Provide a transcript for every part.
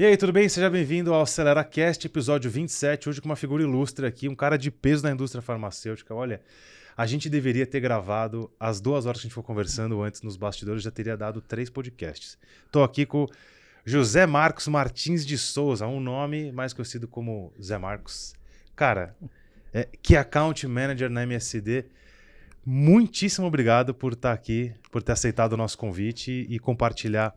E aí, tudo bem? Seja bem-vindo ao AceleraCast, episódio 27. Hoje com uma figura ilustre aqui, um cara de peso na indústria farmacêutica. Olha, a gente deveria ter gravado as duas horas que a gente foi conversando antes nos bastidores, já teria dado três podcasts. Estou aqui com José Marcos Martins de Souza, um nome mais conhecido como Zé Marcos. Cara, é, que account manager na MSD. Muitíssimo obrigado por estar aqui, por ter aceitado o nosso convite e compartilhar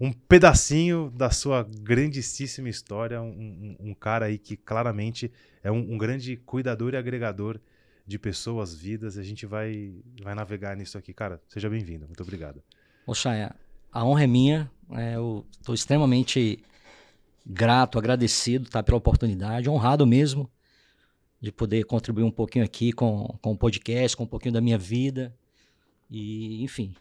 um pedacinho da sua grandíssima história. Um, um, um cara aí que claramente é um, um, grande cuidador e agregador de pessoas, vidas. A gente vai, vai navegar nisso aqui. Cara, seja bem-vindo. Muito obrigado. Oxaia, a honra é minha. É, eu estou extremamente grato, agradecido tá, pela oportunidade, honrado mesmo de poder contribuir um pouquinho aqui com, com o podcast, com um pouquinho da minha vida. E, enfim,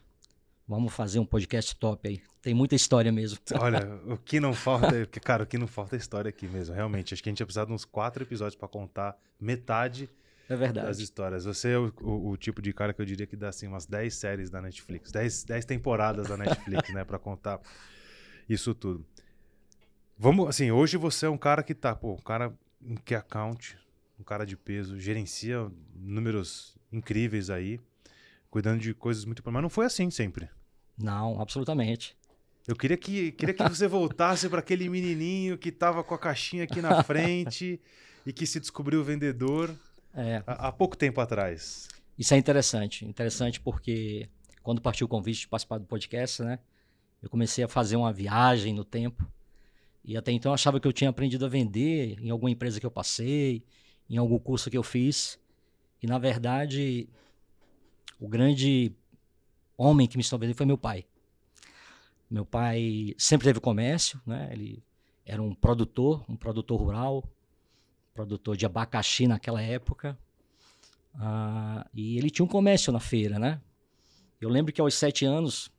vamos fazer um podcast top aí. Tem muita história mesmo. Olha, o que não falta, cara, o que não falta é história aqui mesmo, realmente. Acho que a gente ia precisar de uns quatro episódios para contar metade é verdade. das histórias. Você é o, o, o, tipo de cara que eu diria que dá assim umas 10 séries da Netflix, 10, 10 temporadas da Netflix, né, para contar isso tudo. Vamos, assim, hoje você é um cara que tá, pô, um cara que account, um cara de peso, gerencia números incríveis aí, cuidando de coisas muito. Mas não foi assim sempre. Não, absolutamente. Eu queria que, queria que você voltasse para aquele menininho que estava com a caixinha aqui na frente e que se descobriu vendedor é. há, há pouco tempo atrás. Isso é interessante. Interessante porque quando partiu o convite de participar do podcast, né? Eu comecei a fazer uma viagem no tempo. E até então eu achava que eu tinha aprendido a vender em alguma empresa que eu passei, em algum curso que eu fiz. E na verdade, o grande homem que me vender foi meu pai. Meu pai sempre teve comércio, né? Ele era um produtor, um produtor rural, produtor de abacaxi naquela época. Ah, e ele tinha um comércio na feira, né? Eu lembro que aos sete anos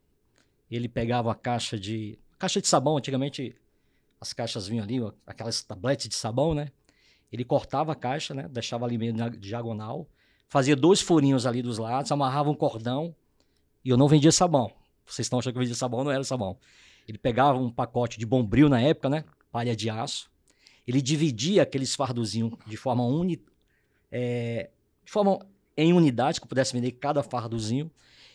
ele pegava a caixa de caixa de sabão. Antigamente as caixas vinham ali, aquelas tabletes de sabão, né? Ele cortava a caixa, né? Deixava ali meio diagonal, fazia dois furinhos ali dos lados, amarrava um cordão e eu não vendia sabão. Vocês estão achando que eu vendia sabão, não era sabão. Ele pegava um pacote de bombril na época, né? Palha de aço. Ele dividia aqueles fardozinhos de forma uni, é, de forma em unidades que eu pudesse vender cada fardozinho.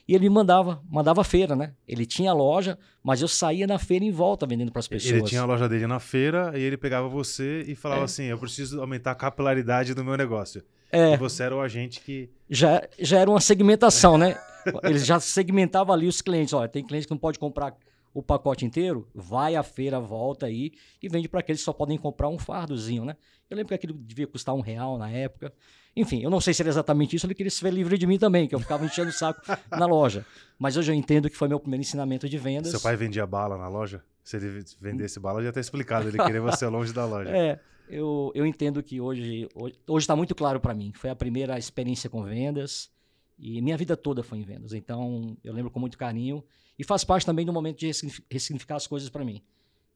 E ele me mandava, mandava feira, né? Ele tinha a loja, mas eu saía na feira em volta vendendo para as pessoas. Ele tinha a loja dele na feira e ele pegava você e falava é. assim: eu preciso aumentar a capilaridade do meu negócio. É. E você era o agente que. Já, já era uma segmentação, né? Ele já segmentava ali os clientes. Olha, tem cliente que não pode comprar o pacote inteiro, vai à feira, volta aí e vende para aqueles que só podem comprar um fardozinho, né? Eu lembro que aquilo devia custar um real na época. Enfim, eu não sei se era exatamente isso, ele queria se ver livre de mim também, que eu ficava enchendo o saco na loja. Mas hoje eu entendo que foi meu primeiro ensinamento de vendas. Seu pai vendia bala na loja? Se ele vendesse bala, eu já ter explicado, ele queria você longe da loja. É, eu, eu entendo que hoje hoje está muito claro para mim. Foi a primeira experiência com vendas e minha vida toda foi em vendas. Então eu lembro com muito carinho e faz parte também do momento de ressignificar as coisas para mim.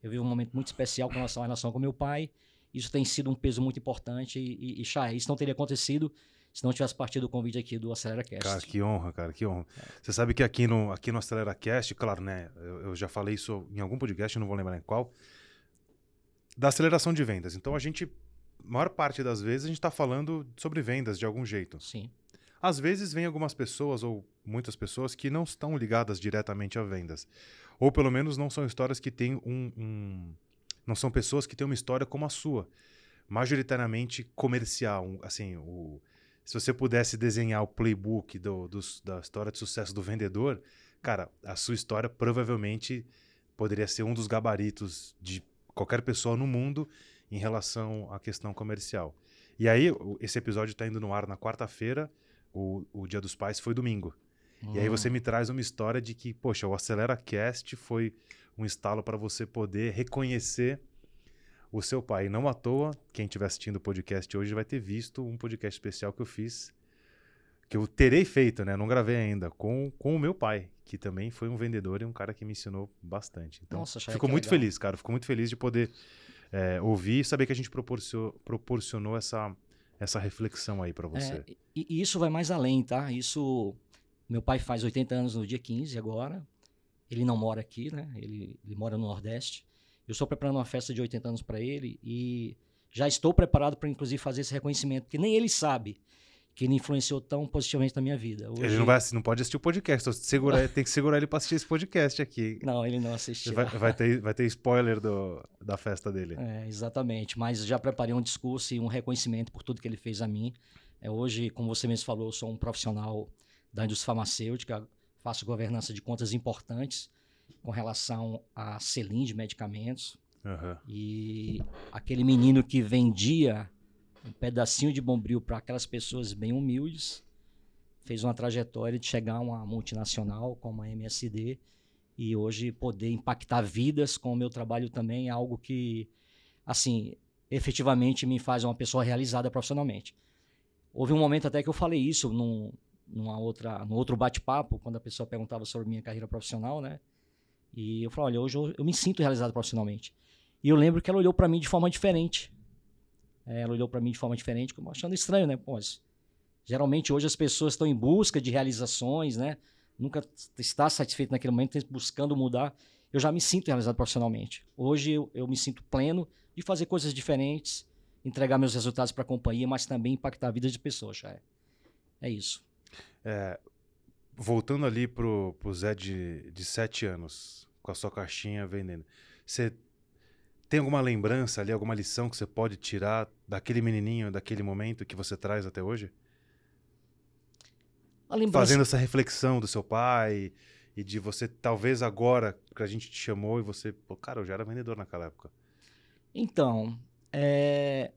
Eu vivo um momento muito especial com relação à relação com meu pai isso tem sido um peso muito importante e, e, e isso não teria acontecido se não tivesse partido o convite aqui do AceleraCast. Cara, que honra, cara, que honra. É. Você sabe que aqui no, aqui no AceleraCast, claro, né, eu, eu, já falei isso em algum podcast, não vou lembrar em qual, da aceleração de vendas. Então a gente, maior parte das vezes, a gente está falando sobre vendas de algum jeito. Sim. Às vezes vem algumas pessoas, ou muitas pessoas, que não estão ligadas diretamente a vendas. Ou pelo menos não são histórias que têm um, um não são pessoas que têm uma história como a sua, majoritariamente comercial. Assim, o, se você pudesse desenhar o playbook do, do, da história de sucesso do vendedor, cara, a sua história provavelmente poderia ser um dos gabaritos de qualquer pessoa no mundo em relação à questão comercial. E aí, esse episódio está indo no ar na quarta-feira, o, o Dia dos Pais foi domingo. Hum. E aí você hum. me traz uma história de que, poxa, o Acelera Cast foi um estalo para você poder reconhecer o seu pai. E não à toa, quem estiver assistindo o podcast hoje vai ter visto um podcast especial que eu fiz, que eu terei feito, né? Não gravei ainda, com, com o meu pai, que também foi um vendedor e um cara que me ensinou bastante. Então, Nossa, fico muito legal. feliz, cara. Fico muito feliz de poder é, ouvir e saber que a gente proporcionou, proporcionou essa, essa reflexão aí para você. É, e, e isso vai mais além, tá? Isso. Meu pai faz 80 anos no dia 15 agora. Ele não mora aqui, né? Ele, ele mora no Nordeste. Eu estou preparando uma festa de 80 anos para ele e já estou preparado para, inclusive, fazer esse reconhecimento, porque nem ele sabe que ele influenciou tão positivamente na minha vida. Hoje... Ele não, vai, não pode assistir o podcast, tem que segurar ele para assistir esse podcast aqui. Não, ele não assistiu. Vai, vai, ter, vai ter spoiler do, da festa dele. É, exatamente, mas já preparei um discurso e um reconhecimento por tudo que ele fez a mim. É, hoje, como você mesmo falou, eu sou um profissional da indústria farmacêutica, faço governança de contas importantes com relação a selim de medicamentos. Uhum. E aquele menino que vendia um pedacinho de bombril para aquelas pessoas bem humildes, fez uma trajetória de chegar a uma multinacional como a MSD e hoje poder impactar vidas com o meu trabalho também é algo que, assim, efetivamente me faz uma pessoa realizada profissionalmente. Houve um momento até que eu falei isso num, numa outra, num outro bate-papo, quando a pessoa perguntava sobre minha carreira profissional, né? E eu falei, olha, hoje eu, eu me sinto realizado profissionalmente. E eu lembro que ela olhou para mim de forma diferente. É, ela olhou para mim de forma diferente, achando estranho, né? Mas, geralmente hoje as pessoas estão em busca de realizações, né? Nunca está satisfeito naquele momento, buscando mudar. Eu já me sinto realizado profissionalmente. Hoje eu, eu me sinto pleno de fazer coisas diferentes, entregar meus resultados para a companhia, mas também impactar a vida de pessoas, já é. É isso. É, voltando ali pro, pro Zé de, de sete anos, com a sua caixinha vendendo, você tem alguma lembrança ali, alguma lição que você pode tirar daquele menininho, daquele momento que você traz até hoje? Lembrança... Fazendo essa reflexão do seu pai e de você, talvez agora que a gente te chamou e você, pô, cara, eu já era vendedor naquela época. Então, é,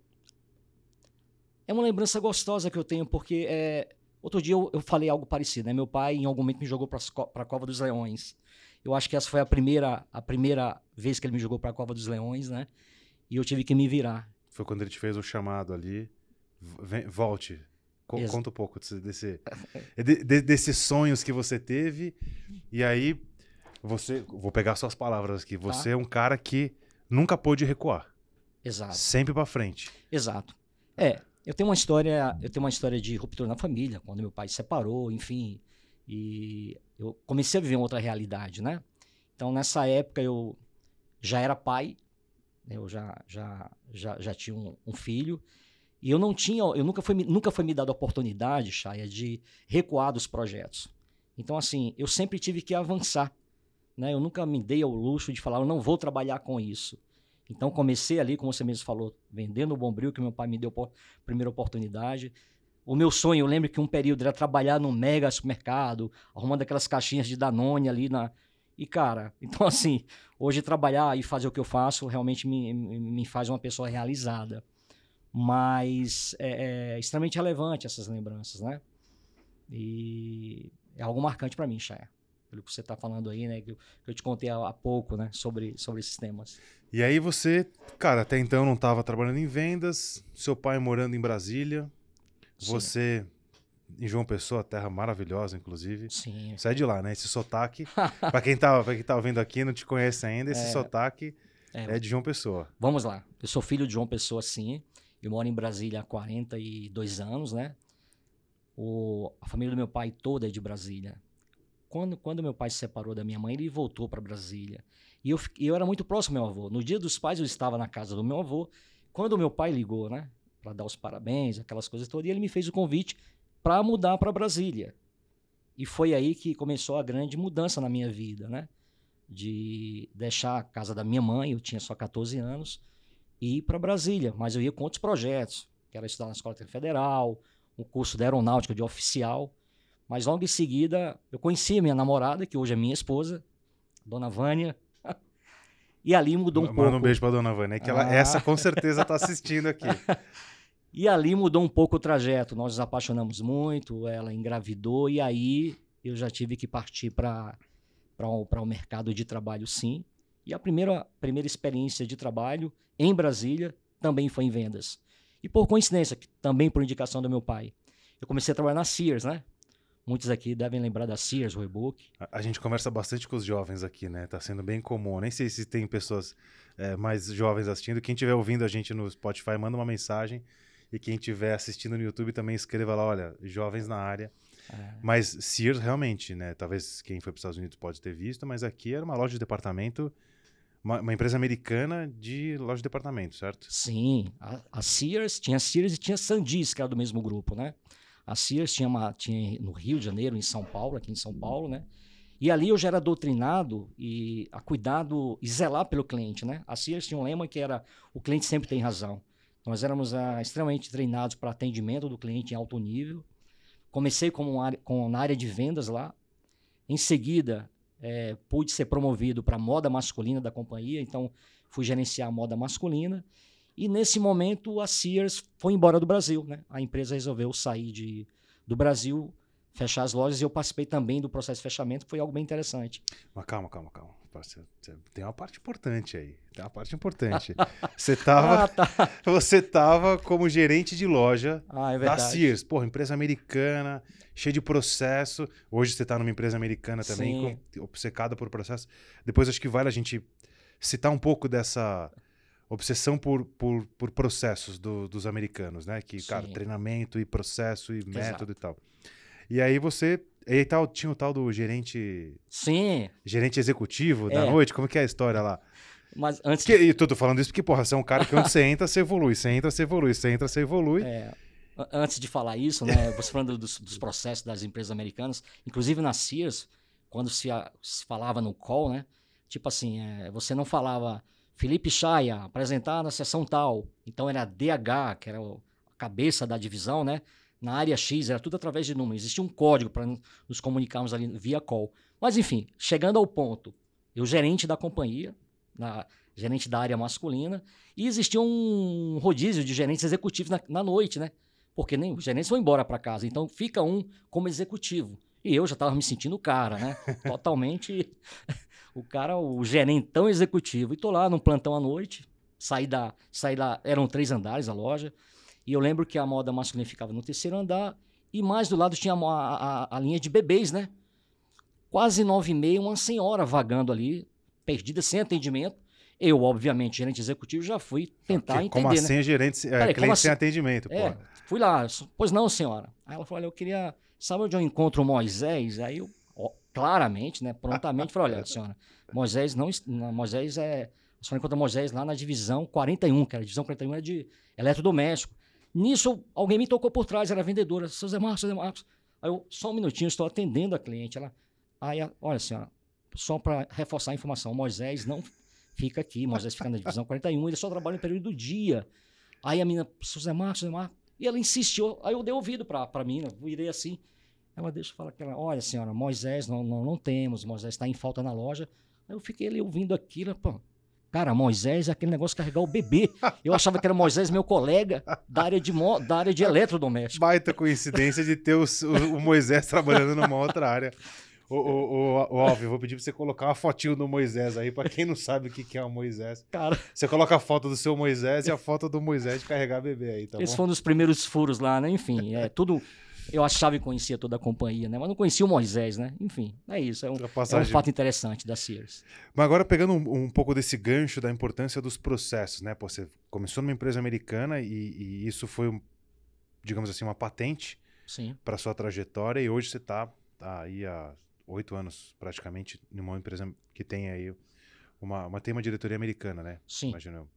é uma lembrança gostosa que eu tenho, porque é... outro dia eu, eu falei algo parecido, né? Meu pai, em algum momento, me jogou para a Cova dos Leões. Eu acho que essa foi a primeira, a primeira vez que ele me jogou para a Cova dos Leões, né? E eu tive que me virar. Foi quando ele te fez o chamado ali. Vem, volte. Co conta um pouco desse, desse, de, de, desses sonhos que você teve. E aí, você. Vou pegar suas palavras aqui. Você tá. é um cara que nunca pôde recuar. Exato. Sempre para frente. Exato. É, eu tenho uma história, eu tenho uma história de ruptura na família, quando meu pai se separou, enfim, e eu comecei a viver outra realidade, né? Então, nessa época, eu já era pai, né? eu já, já, já, já tinha um, um filho, e eu não tinha, eu nunca foi, nunca foi me dada a oportunidade, Chaya, de recuar dos projetos. Então, assim, eu sempre tive que avançar. Né? Eu nunca me dei ao luxo de falar, eu não vou trabalhar com isso. Então, comecei ali, como você mesmo falou, vendendo o Bombril, que meu pai me deu a primeira oportunidade. O meu sonho, eu lembro que um período era trabalhar num mega supermercado, arrumando aquelas caixinhas de Danone ali na. E, cara, então assim, hoje trabalhar e fazer o que eu faço realmente me, me faz uma pessoa realizada. Mas é, é extremamente relevante essas lembranças, né? E é algo marcante para mim, Chaya. Pelo que você está falando aí, né? Que eu, te contei há, há, pouco, né? Sobre, sobre esses temas. E aí você, cara, até então não estava trabalhando em vendas, seu pai morando em Brasília, você, em João Pessoa, terra maravilhosa, inclusive. Sim. Sai de lá, né? Esse sotaque. para quem tá, pra quem tá ouvindo aqui não te conhece ainda, esse é, sotaque é, é, de João Pessoa. Vamos lá. Eu sou filho de João Pessoa, sim. Eu moro em Brasília há 42 anos, né? O, a família do meu pai toda é de Brasília. Quando, quando meu pai se separou da minha mãe, ele voltou para Brasília. E eu, eu era muito próximo ao meu avô. No dia dos pais, eu estava na casa do meu avô. Quando o meu pai ligou, né? Para dar os parabéns, aquelas coisas todas. E ele me fez o convite para mudar para Brasília. E foi aí que começou a grande mudança na minha vida, né? De deixar a casa da minha mãe, eu tinha só 14 anos, e ir para Brasília. Mas eu ia com outros projetos, que era estudar na Escola Federal, um curso de aeronáutica de oficial. Mas logo em seguida, eu conheci a minha namorada, que hoje é minha esposa, Dona Vânia. E ali mudou um Manda pouco. Manda um beijo pra Dona Vânia, que ela, ah. essa com certeza tá assistindo aqui. E ali mudou um pouco o trajeto. Nós nos apaixonamos muito, ela engravidou e aí eu já tive que partir para o um, mercado de trabalho, sim. E a primeira, primeira experiência de trabalho em Brasília também foi em vendas. E por coincidência, também por indicação do meu pai, eu comecei a trabalhar na Sears, né? Muitos aqui devem lembrar da Sears, o e-book. A, a, gente conversa bastante com os jovens aqui, né? Tá sendo bem comum. Nem sei se tem pessoas é, mais jovens assistindo. Quem estiver ouvindo a gente no Spotify, manda uma mensagem e quem estiver assistindo no YouTube também escreva lá, olha, jovens na área. É. Mas Sears realmente, né? Talvez quem foi para os Estados Unidos pode ter visto, mas aqui era uma loja de departamento Uma, uma empresa americana de loja de departamento, certo? Sim, a, a Sears, tinha Sears e tinha Sandis, que era do mesmo grupo, né? A Sears tinha, uma, tinha no Rio de Janeiro, em São Paulo, aqui em São Paulo, né? E ali eu já era doutrinado e a cuidado e zelar pelo cliente, né? A Sears tinha um lema que era o cliente sempre tem razão. Nós éramos ah, extremamente treinados para atendimento do cliente em alto nível. Comecei como área, com, na área de vendas lá. Em seguida, é, pude ser promovido para moda masculina da companhia, então fui gerenciar a moda masculina. E nesse momento a Sears foi embora do Brasil, né? A empresa resolveu sair de, do Brasil fechar as lojas e eu participei também do processo de fechamento, foi algo bem interessante. Mas calma, calma, calma. Tem uma parte importante aí. Tem uma parte importante. Você estava ah, tá. você tava como gerente de loja ah, é da Sears. Porra, empresa americana, cheia de processo. Hoje você está numa empresa americana também, com, obcecada por processo. Depois acho que vale a gente citar um pouco dessa obsessão por, por, por processos do, dos americanos, né? Que, Sim. cara, treinamento e processo e Exato. método e tal. E aí você. E tal, tinha o tal do gerente. Sim. Gerente executivo é. da noite. Como que é a história lá? Mas antes. Que, e tô falando isso porque, porra, você é um cara que onde você entra, você evolui. Você entra, você evolui. Você entra, você evolui. É. Antes de falar isso, né? Você falando dos, dos, processos das empresas americanas, inclusive na Sears, quando se, se falava no call, né? Tipo assim, é, você não falava Felipe Chaia, apresentar na sessão tal. Então era DH, que era a cabeça da divisão, né? na área X, era tudo através de números. Existia um código para nos comunicarmos ali via call. Mas, enfim, chegando ao ponto, eu gerente da companhia, na, gerente da área masculina, e existia um rodízio de gerentes executivos na, na noite, né? Porque nem os gerentes vão embora para casa, então fica um como executivo. E eu já estava me sentindo cara, né? Totalmente o cara, o gerentão executivo. E tô lá num plantão à noite, saí da, saí da, eram três andares a loja, e eu lembro que a moda masculina ficava no terceiro andar e mais do lado tinha a, a, a linha de bebês, né? Quase nove e meia, uma senhora vagando ali, perdida, sem atendimento. Eu, obviamente, gerente executivo, já fui tentar Porque, entender. Como assim, né? gerente, é, Peraí, cliente assim? sem atendimento? É, fui lá, pois não, senhora. Aí ela falou: olha, eu queria. Sabe onde eu encontro o Moisés? Aí eu, claramente, né, prontamente, falei: olha, senhora, Moisés não. Moisés é. A senhora encontra Moisés lá na divisão 41, que era a divisão 41 é de eletrodoméstico. Nisso, alguém me tocou por trás, era vendedora. Seu Zé Marcos, seu Zé Marcos. Aí eu, só um minutinho, estou atendendo a cliente. Ela, aí, olha senhora, só para reforçar a informação, Moisés não fica aqui, Moisés fica na divisão 41, ele só trabalha no período do dia. Aí a menina, seu Zé Marcos, seu Zé Marcos. E ela insistiu, aí eu dei ouvido para a menina, virei assim. Ela deixa falar que ela, olha senhora, Moisés não, não, não temos, Moisés está em falta na loja. Aí eu fiquei ali ouvindo aquilo, pô, Cara, Moisés é aquele negócio de carregar o bebê. Eu achava que era Moisés, meu colega, da área de, mo da área de eletrodoméstico. Baita coincidência de ter o, o, o Moisés trabalhando numa outra área. Ô, ô, ô, Alves, vou pedir pra você colocar uma fotinho do Moisés aí, pra quem não sabe o que, que é o Moisés. Cara. Você coloca a foto do seu Moisés e a foto do Moisés de carregar bebê aí, tá Esses foram os primeiros furos lá, né? Enfim, é tudo eu achava que conhecia toda a companhia, né? Mas não conhecia o Moisés, né? Enfim, é isso. É um, é um fato interessante da Sears. Mas agora, pegando um, um, pouco desse gancho da importância dos processos, né? Pô, você começou numa empresa americana e, e isso foi, digamos assim, uma patente para sua trajetória e hoje você está tá aí há oito anos, praticamente, numa empresa que tem aí uma, uma, tem uma diretoria americana, né? Sim. Imagino.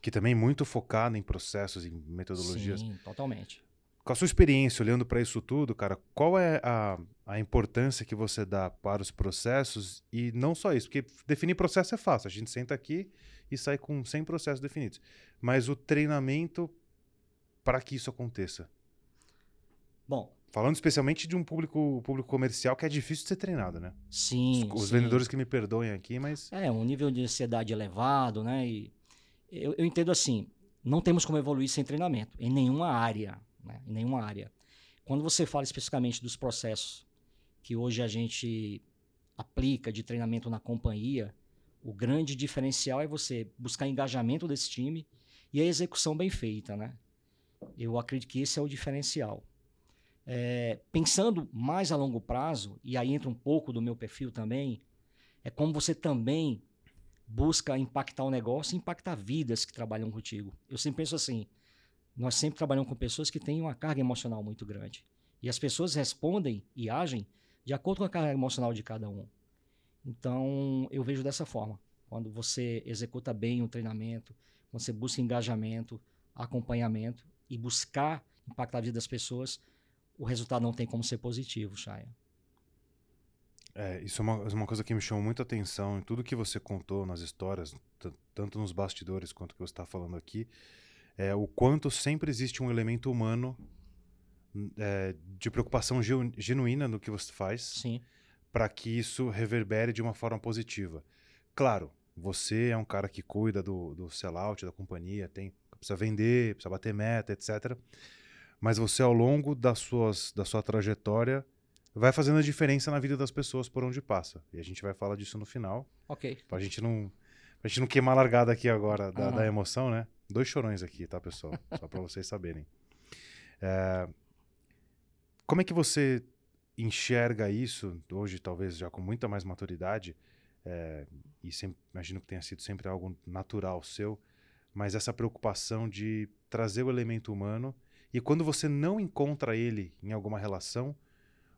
Que também é muito focada em processos, em metodologias. Sim, totalmente. Com a sua experiência olhando para isso tudo, cara, qual é a, a importância que você dá para os processos? E não só isso, porque definir processo é fácil. A gente senta aqui e sai com 100 processos definidos. Mas o treinamento para que isso aconteça? Bom. Falando especialmente de um público, público comercial que é difícil de ser treinado, né? Sim. Os, os sim. vendedores que me perdoem aqui, mas. É, um nível de ansiedade elevado, né? E eu, eu entendo assim: não temos como evoluir sem treinamento, em nenhuma área né, em nenhuma área. Quando você fala especificamente dos processos que hoje a gente aplica de treinamento na companhia, o grande diferencial é você buscar engajamento desse time e a execução bem feita, né? Eu acredito que esse é o diferencial. É, pensando mais a longo prazo, e aí entra um pouco do meu perfil também, é como você também busca impactar o negócio e impactar vidas que trabalham contigo. Eu sempre penso assim, nós sempre trabalhamos com pessoas que têm uma carga emocional muito grande. E as pessoas respondem e agem de acordo com a carga emocional de cada um. Então, eu vejo dessa forma. quando você executa bem o treinamento, quando você busca engajamento, acompanhamento e buscar impactar a vida das pessoas, o resultado não tem como ser positivo, Chaya. É, isso é uma, é uma coisa que me chamou muita atenção em tudo que você contou nas histórias, tanto nos bastidores quanto que você está falando aqui, é o quanto sempre existe um elemento humano é, de preocupação genuína no que você faz para que isso reverbere de uma forma positiva. Claro, você é um cara que cuida do, do sellout da companhia, tem, precisa vender, precisa bater meta, etc. Mas você, ao longo das suas, da sua trajetória, vai fazendo a diferença na vida das pessoas por onde passa. E a gente vai falar disso no final. Ok. Pra gente não, pra gente não queimar a largada aqui agora da, uhum. da emoção, né? Dois chorões aqui, tá, pessoal? Só para vocês saberem. É, como é que você enxerga isso, hoje talvez já com muita mais maturidade, é, e sempre, imagino que tenha sido sempre algo natural seu, mas essa preocupação de trazer o elemento humano e quando você não encontra ele em alguma relação,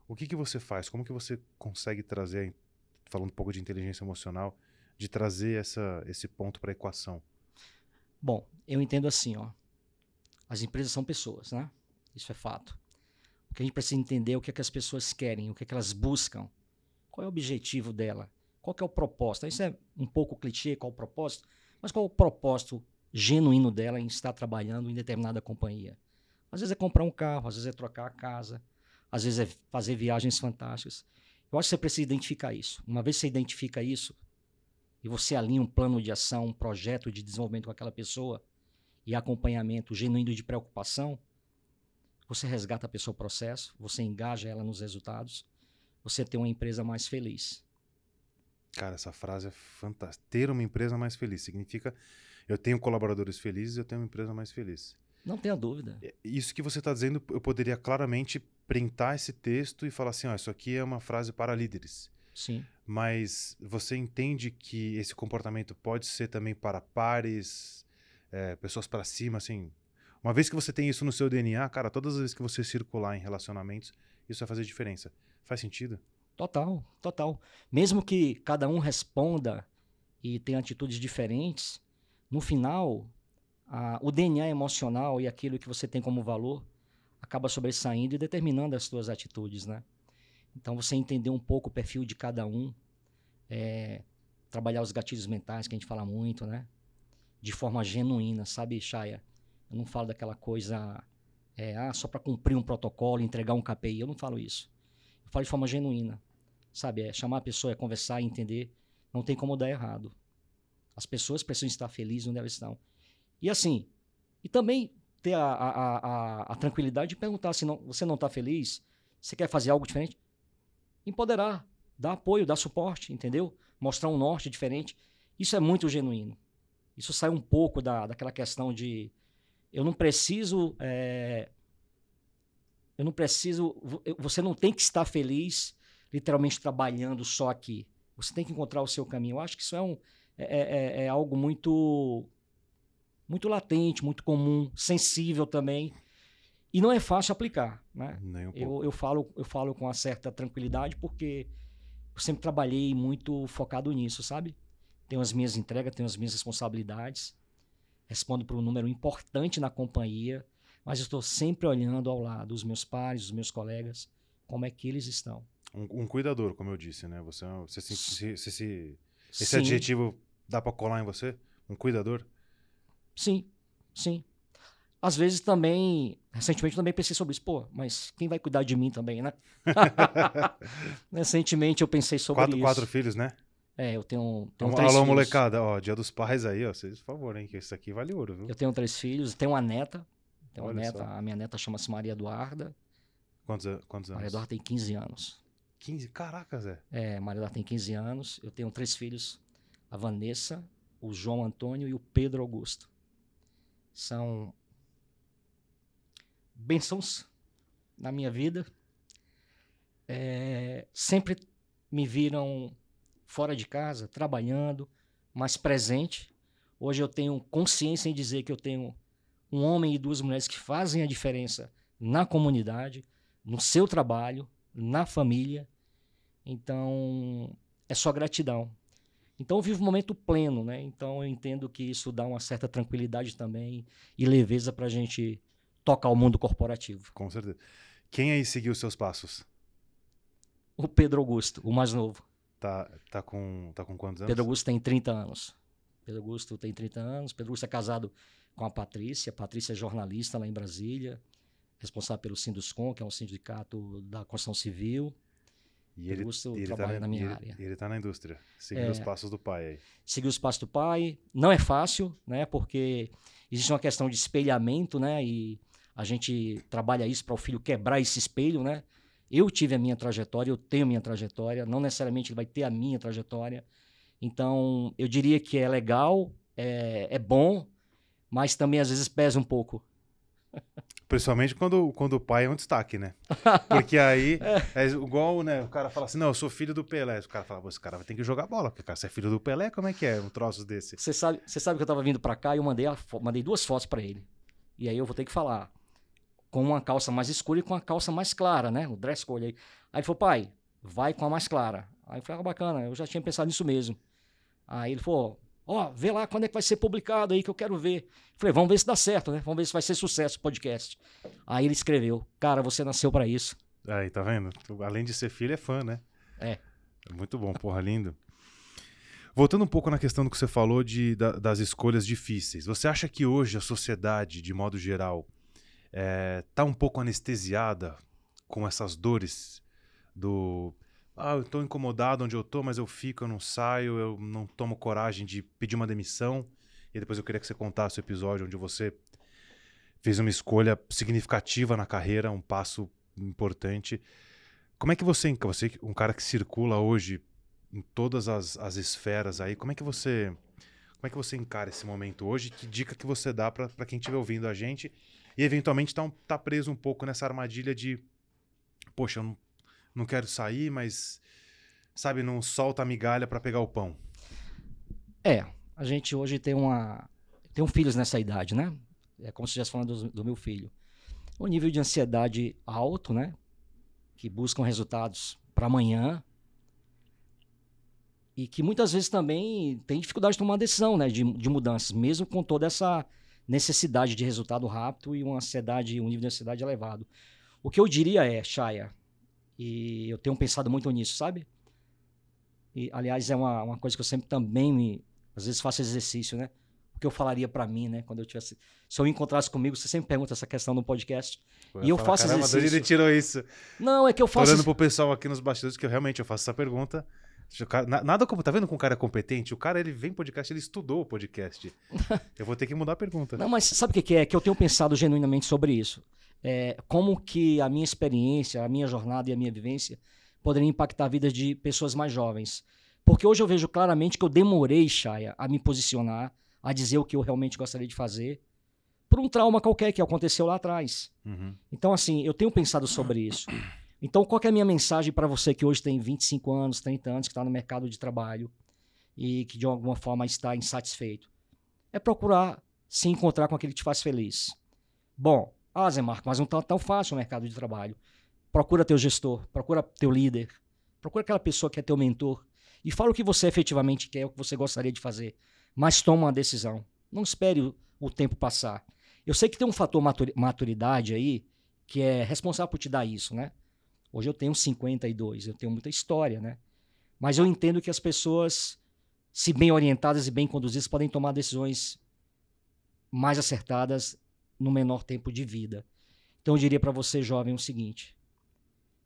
o que, que você faz? Como que você consegue trazer, falando um pouco de inteligência emocional, de trazer essa, esse ponto para a equação? Bom, eu entendo assim, ó. As empresas são pessoas, né? Isso é fato. O que a gente precisa entender é o que, é que as pessoas querem, o que, é que elas buscam, qual é o objetivo dela, qual é o propósito. Isso é um pouco clichê, qual o propósito, mas qual o propósito genuíno dela em estar trabalhando em determinada companhia? Às vezes é comprar um carro, às vezes é trocar a casa, às vezes é fazer viagens fantásticas. Eu acho que você precisa identificar isso. Uma vez que você identifica isso, e você alinha um plano de ação, um projeto de desenvolvimento com aquela pessoa e acompanhamento genuíno de preocupação, você resgata a pessoa o processo, você engaja ela nos resultados, você tem uma empresa mais feliz. Cara, essa frase é fantástica. Ter uma empresa mais feliz significa eu tenho colaboradores felizes, eu tenho uma empresa mais feliz. Não tenha dúvida. É, isso que você está dizendo, eu poderia claramente printar esse texto e falar assim: ó, isso aqui é uma frase para líderes. Sim. Mas você entende que esse comportamento pode ser também para pares, é, pessoas para cima, assim. Uma vez que você tem isso no seu DNA, cara, todas as vezes que você circular em relacionamentos, isso vai fazer diferença. Faz sentido? Total, total. Mesmo que cada um responda e tenha atitudes diferentes, no final, a, o DNA emocional e aquilo que você tem como valor acaba sobressaindo e determinando as suas atitudes, né? Então, você entender um pouco o perfil de cada um, é, trabalhar os gatilhos mentais, que a gente fala muito, né? De forma genuína, sabe, Chaya? Eu não falo daquela coisa, é, ah, só para cumprir um protocolo, entregar um KPI. Eu não falo isso. Eu falo de forma genuína, sabe? É chamar a pessoa, é conversar, entender. Não tem como dar errado. As pessoas precisam estar felizes onde elas estão. E assim, e também ter a, a, a, a tranquilidade de perguntar se não, você não está feliz, você quer fazer algo diferente, empoderar, dar apoio, dar suporte, entendeu? Mostrar um norte diferente. Isso é muito genuíno. Isso sai um pouco da, daquela questão de eu não preciso. É, eu não preciso. Você não tem que estar feliz, literalmente trabalhando só aqui. Você tem que encontrar o seu caminho. Eu acho que isso é, um, é, é, é algo muito, muito latente, muito comum, sensível também. E não é fácil aplicar, né? Um eu, eu, falo, eu falo com uma certa tranquilidade porque eu sempre trabalhei muito focado nisso, sabe? Tenho as minhas entregas, tenho as minhas responsabilidades, respondo por um número importante na companhia, mas estou sempre olhando ao lado os meus pares, os meus colegas, como é que eles estão. Um, um cuidador, como eu disse, né? Você, é você, se, se, se, se esse sim. adjetivo dá para colar em você? Um cuidador? Sim, sim às vezes também, recentemente também pensei sobre isso, pô, mas quem vai cuidar de mim também, né? recentemente eu pensei sobre quatro, isso. Quatro filhos, né? É, eu tenho, tenho Alô, três alô filhos. molecada, ó, dia dos pais aí, ó, vocês, por favor, hein, que isso aqui vale ouro, viu? Eu tenho três filhos, tenho uma neta, tenho uma neta, só. a minha neta chama-se Maria Eduarda. Quantos, a- quantos anos? Maria Eduarda tem 15 anos. 15? Caraca, Zé. É, Maria Eduarda tem 15 anos. Eu tenho três filhos, a Vanessa, o João Antônio e o Pedro Augusto. São bênçãos na minha vida. É, sempre me viram fora de casa, trabalhando, mais presente. Hoje eu tenho consciência em dizer que eu tenho um homem e duas mulheres que fazem a diferença na comunidade, no seu trabalho, na família. Então, é só gratidão. Então eu vivo um momento pleno, né? Então eu entendo que isso dá uma certa tranquilidade também e leveza para a gente tocar o mundo corporativo. Com certeza. Quem aí seguiu os seus passos? O Pedro Augusto, o mais novo. Tá, tá, com, tá com quantos anos? Pedro Augusto tem 30 anos. Pedro Augusto tem 30 anos. Pedro Augusto é casado com a Patrícia. A Patrícia é jornalista lá em Brasília, responsável pelo Sinduscom, que é um sindicato da construção civil. E ele, Augusto ele trabalha tá na minha ele- área. Ele tá na indústria, seguindo É. os passos do pai aí. seguir os passos do pai. Não é fácil, né? Porque existe uma questão de espelhamento, né? E a gente trabalha isso para o filho quebrar esse espelho, né? Eu tive a minha trajetória, eu tenho a minha trajetória, não necessariamente ele vai ter a minha trajetória. Então, eu diria que é legal, é, é bom, mas também às vezes pesa um pouco. Principalmente quando, quando o pai é um destaque, né? Porque aí é igual, né? O cara fala assim: não, eu sou filho do Pelé. O cara fala, "Pô, esse cara vai ter que jogar bola, porque cara, você é filho do Pelé, como é que é um troço desse? Você sabe, você sabe que eu tava vindo para cá e eu mandei, a mandei duas fotos para ele. E aí eu vou ter que falar com uma calça mais escura e com uma calça mais clara, né? O dress code aí. Aí ele falou, pai, vai com a mais clara. Aí eu falei, ah, bacana, eu já tinha pensado nisso mesmo. Aí ele falou, ó, vê lá quando é que vai ser publicado aí que eu quero ver. Eu falei, vamos ver se dá certo, né? Vamos ver se vai ser sucesso o podcast. Aí ele escreveu, cara, você nasceu para isso. Aí, tá vendo? Além de ser filho, é fã, né? É. Muito bom, porra, lindo. Voltando um pouco na questão do que você falou de, da- das escolhas difíceis. Você acha que hoje a sociedade, de modo geral, é, tá um pouco anestesiada com essas dores do. Ah, eu tô incomodado onde eu tô, mas eu fico, eu não saio, eu não tomo coragem de pedir uma demissão. E depois eu queria que você contasse o episódio onde você fez uma escolha significativa na carreira, um passo importante. Como é que você, você um cara que circula hoje em todas as, as esferas aí, como é que você como é que você encara esse momento hoje? Que dica que você dá pra quem estiver ouvindo a gente e eventualmente tá, tá preso um pouco nessa armadilha de poxa, eu não, não quero sair, mas sabe, não solta a migalha pra pegar o pão. É, a gente hoje tem uma. Tem um filhos nessa idade, né? É como se estivesse falando do, do meu filho. Um nível de ansiedade alto, né? Que buscam resultados para amanhã. E que muitas vezes também tem dificuldade de tomar decisão, né? De, de mudanças, mesmo com toda essa necessidade de resultado rápido e uma ansiedade, um nível de ansiedade elevado. O que eu diria é, Chaya, e eu tenho pensado muito nisso, sabe? E, aliás, é uma, uma coisa que eu sempre também me, às vezes faço exercício, né? O que eu falaria pra mim, né? Quando eu tivesse. Se eu encontrasse comigo, você sempre pergunta essa questão no podcast. E eu faço exercício. Ele tirou isso. Não, é que eu Tô faço. olhando pro pessoal aqui nos bastidores que eu realmente eu faço essa pergunta. Nada como. Tá vendo como o cara é competente? O cara ele vem podcast, ele estudou o podcast. eu vou ter que mudar a pergunta. Não, mas sabe o que que é? Que eu tenho pensado genuinamente sobre isso. É, como que a minha experiência, a minha jornada e a minha vivência poderiam impactar a vida de pessoas mais jovens. Porque hoje eu vejo claramente que eu demorei, Chaya, a me posicionar, a dizer o que eu realmente gostaria de fazer, por um trauma qualquer que aconteceu lá atrás. Uhum. Então, assim, eu tenho pensado sobre isso. Então, qual é a minha mensagem para você que hoje tem 25 anos, 30 anos, que está no mercado de trabalho e que de alguma forma está insatisfeito? É procurar se encontrar com aquele que te faz feliz. Bom, ah, Zé Marco, mas não está tão fácil o mercado de trabalho. Procura teu gestor, procura teu líder, procura aquela pessoa que é teu mentor e fala o que você efetivamente quer, o que você gostaria de fazer. Mas toma uma decisão. Não espere o, tempo passar. Eu sei que tem um fator maturi- maturidade aí que é responsável por te dar isso, né? Hoje eu tenho 52, eu tenho muita história, né? Mas eu entendo que as pessoas, se bem orientadas e bem conduzidas, podem tomar decisões mais acertadas no menor tempo de vida. Então eu diria para você, jovem, o seguinte: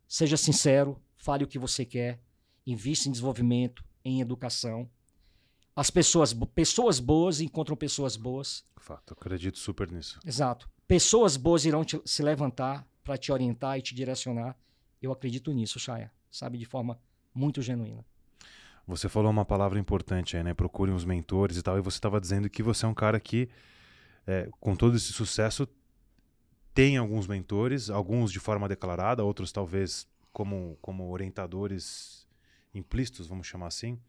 seja sincero, fale o que você quer, invista em desenvolvimento, em educação. As pessoas, pessoas boas encontram pessoas boas. Fato, eu acredito super nisso. Exato. Pessoas boas irão te- se levantar para te orientar e te direcionar. Eu acredito nisso, Chaya. Sabe, de forma muito genuína. Você falou uma palavra importante aí, né? Procurem os mentores e tal. E você estava dizendo que você é um cara que, é, com todo esse sucesso, tem alguns mentores, alguns de forma declarada, outros talvez como, como orientadores implícitos, vamos chamar assim.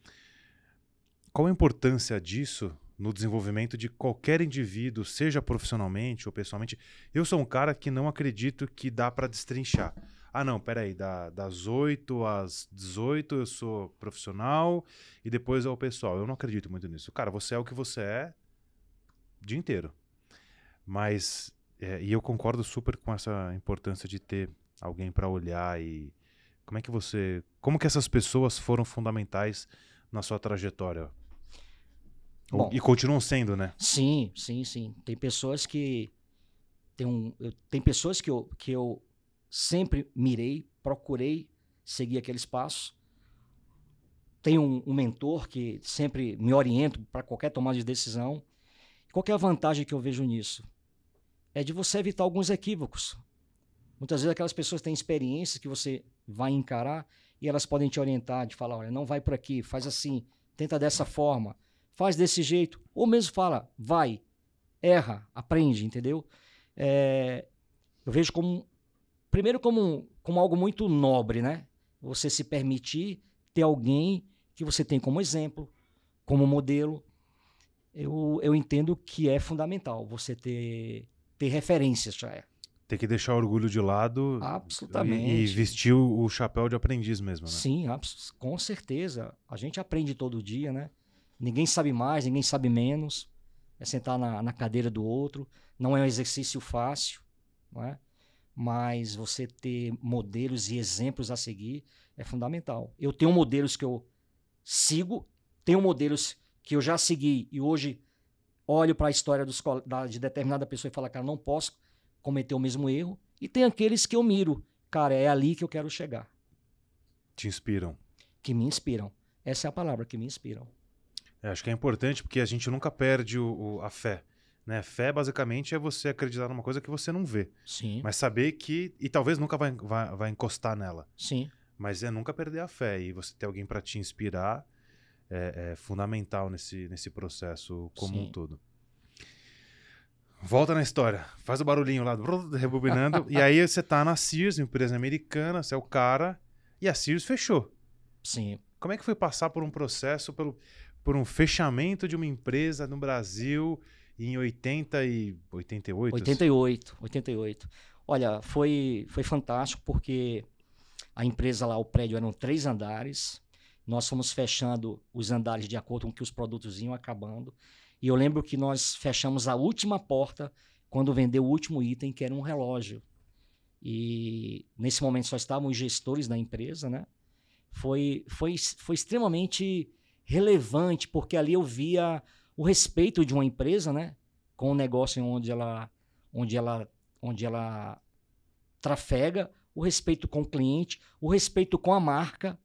Qual a importância disso no desenvolvimento de qualquer indivíduo, seja profissionalmente ou pessoalmente? Eu sou um cara que não acredito que dá para destrinchar. Ah, não, peraí, da, das 8 às 18 eu sou profissional e depois é o pessoal. Eu não acredito muito nisso. Cara, você é o que você é o dia inteiro. Mas, é, e eu concordo super com essa importância de ter alguém para olhar e como é que você, como que essas pessoas foram fundamentais na sua trajetória? Bom, e continuam sendo, né? Sim, sim, sim. Tem pessoas que tem um, eu, tem pessoas que eu, que eu sempre mirei, procurei seguir aqueles passos. Tenho um, um mentor que sempre me orienta para qualquer tomada de decisão. Qual é a vantagem que eu vejo nisso? É de você evitar alguns equívocos. Muitas vezes aquelas pessoas têm experiências que você vai encarar e elas podem te orientar, de falar, olha, não vai por aqui, faz assim, tenta dessa forma, faz desse jeito. Ou mesmo fala, vai, erra, aprende, entendeu? É, eu vejo como, primeiro como, como algo muito nobre, né? Você se permitir ter alguém que você tem como exemplo, como modelo. Eu, eu entendo que é fundamental você ter, ter referências, já é. Tem que deixar o orgulho de lado Absolutamente. e, e vestir o, o chapéu de aprendiz mesmo, né? Sim, com certeza. A gente aprende todo dia, né? Ninguém sabe mais, ninguém sabe menos. É sentar na, na cadeira do outro. Não é um exercício fácil, não é? Mas você ter modelos e exemplos a seguir é fundamental. Eu tenho modelos que eu sigo, tenho modelos que eu já segui e hoje olho para a história dos, da, de determinada pessoa e falo, cara, não posso cometer o mesmo erro. E tem aqueles que eu miro, cara, é ali que eu quero chegar. Te inspiram. Que me inspiram. Essa é a palavra, que me inspiram. É, acho que é importante porque a gente nunca perde o, o, a fé. Né? Fé, basicamente, é você acreditar numa coisa que você não vê. Sim. Mas saber que. E talvez nunca vai, vai, vai encostar nela. Sim. Mas é nunca perder a fé. E você ter alguém para te inspirar é, é, fundamental nesse, nesse processo como Sim. um todo. Volta na história. Faz o barulhinho lá, rebobinando. e aí você tá na Sears, empresa americana, você é o cara. E a Sears fechou. Sim. Como é que foi passar por um processo, pelo, por um fechamento de uma empresa no Brasil em 80 e 88? 88, 88. Olha, foi, foi fantástico porque a empresa lá, o prédio eram três andares. Nós fomos fechando os andares de acordo com que os produtos iam acabando. E eu lembro que nós fechamos a última porta quando vendeu o último item, que era um relógio. E nesse momento só estavam os gestores da empresa, né? Foi, foi, foi extremamente relevante, porque ali eu via o respeito de uma empresa, né? Com o negócio onde ela, onde ela, onde ela trafega, o respeito com o cliente, o respeito com a marca,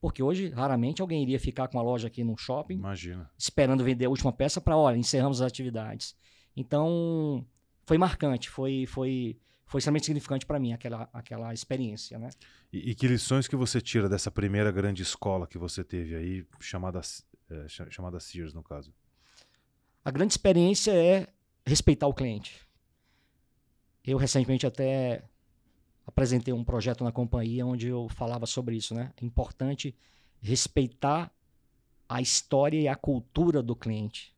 porque hoje, raramente, alguém iria ficar com a loja aqui no shopping. Imagina. Esperando vender a última peça para, olha, encerramos as atividades. Então, foi marcante, foi, foi, foi extremamente significante para mim aquela, aquela experiência, né? E, e, que lições que você tira dessa primeira grande escola que você teve aí, chamada, é, chamada Sears, no caso? A grande experiência é respeitar o cliente. Eu recentemente até apresentei um projeto na companhia onde eu falava sobre isso, né? É importante respeitar a história e a cultura do cliente.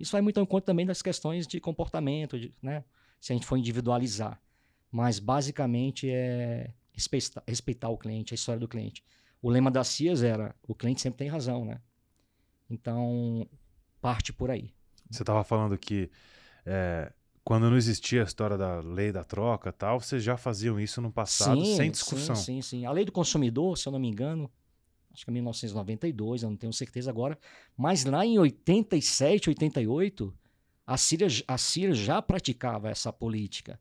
Isso vai muito em conta também das questões de comportamento, de, né? Se a gente for individualizar. Mas basicamente é respeitar, respeitar o cliente, a história do cliente. O lema da CIAS era: o cliente sempre tem razão, né? Então, parte por aí. Você estava falando que é, quando não existia a história da lei da troca tal, vocês já faziam isso no passado sim, sem discussão. Sim, sim, sim. A lei do consumidor, se eu não me engano, acho que é 1992, eu não tenho certeza agora, mas lá em 87, 88, a Síria, a Síria já praticava essa política.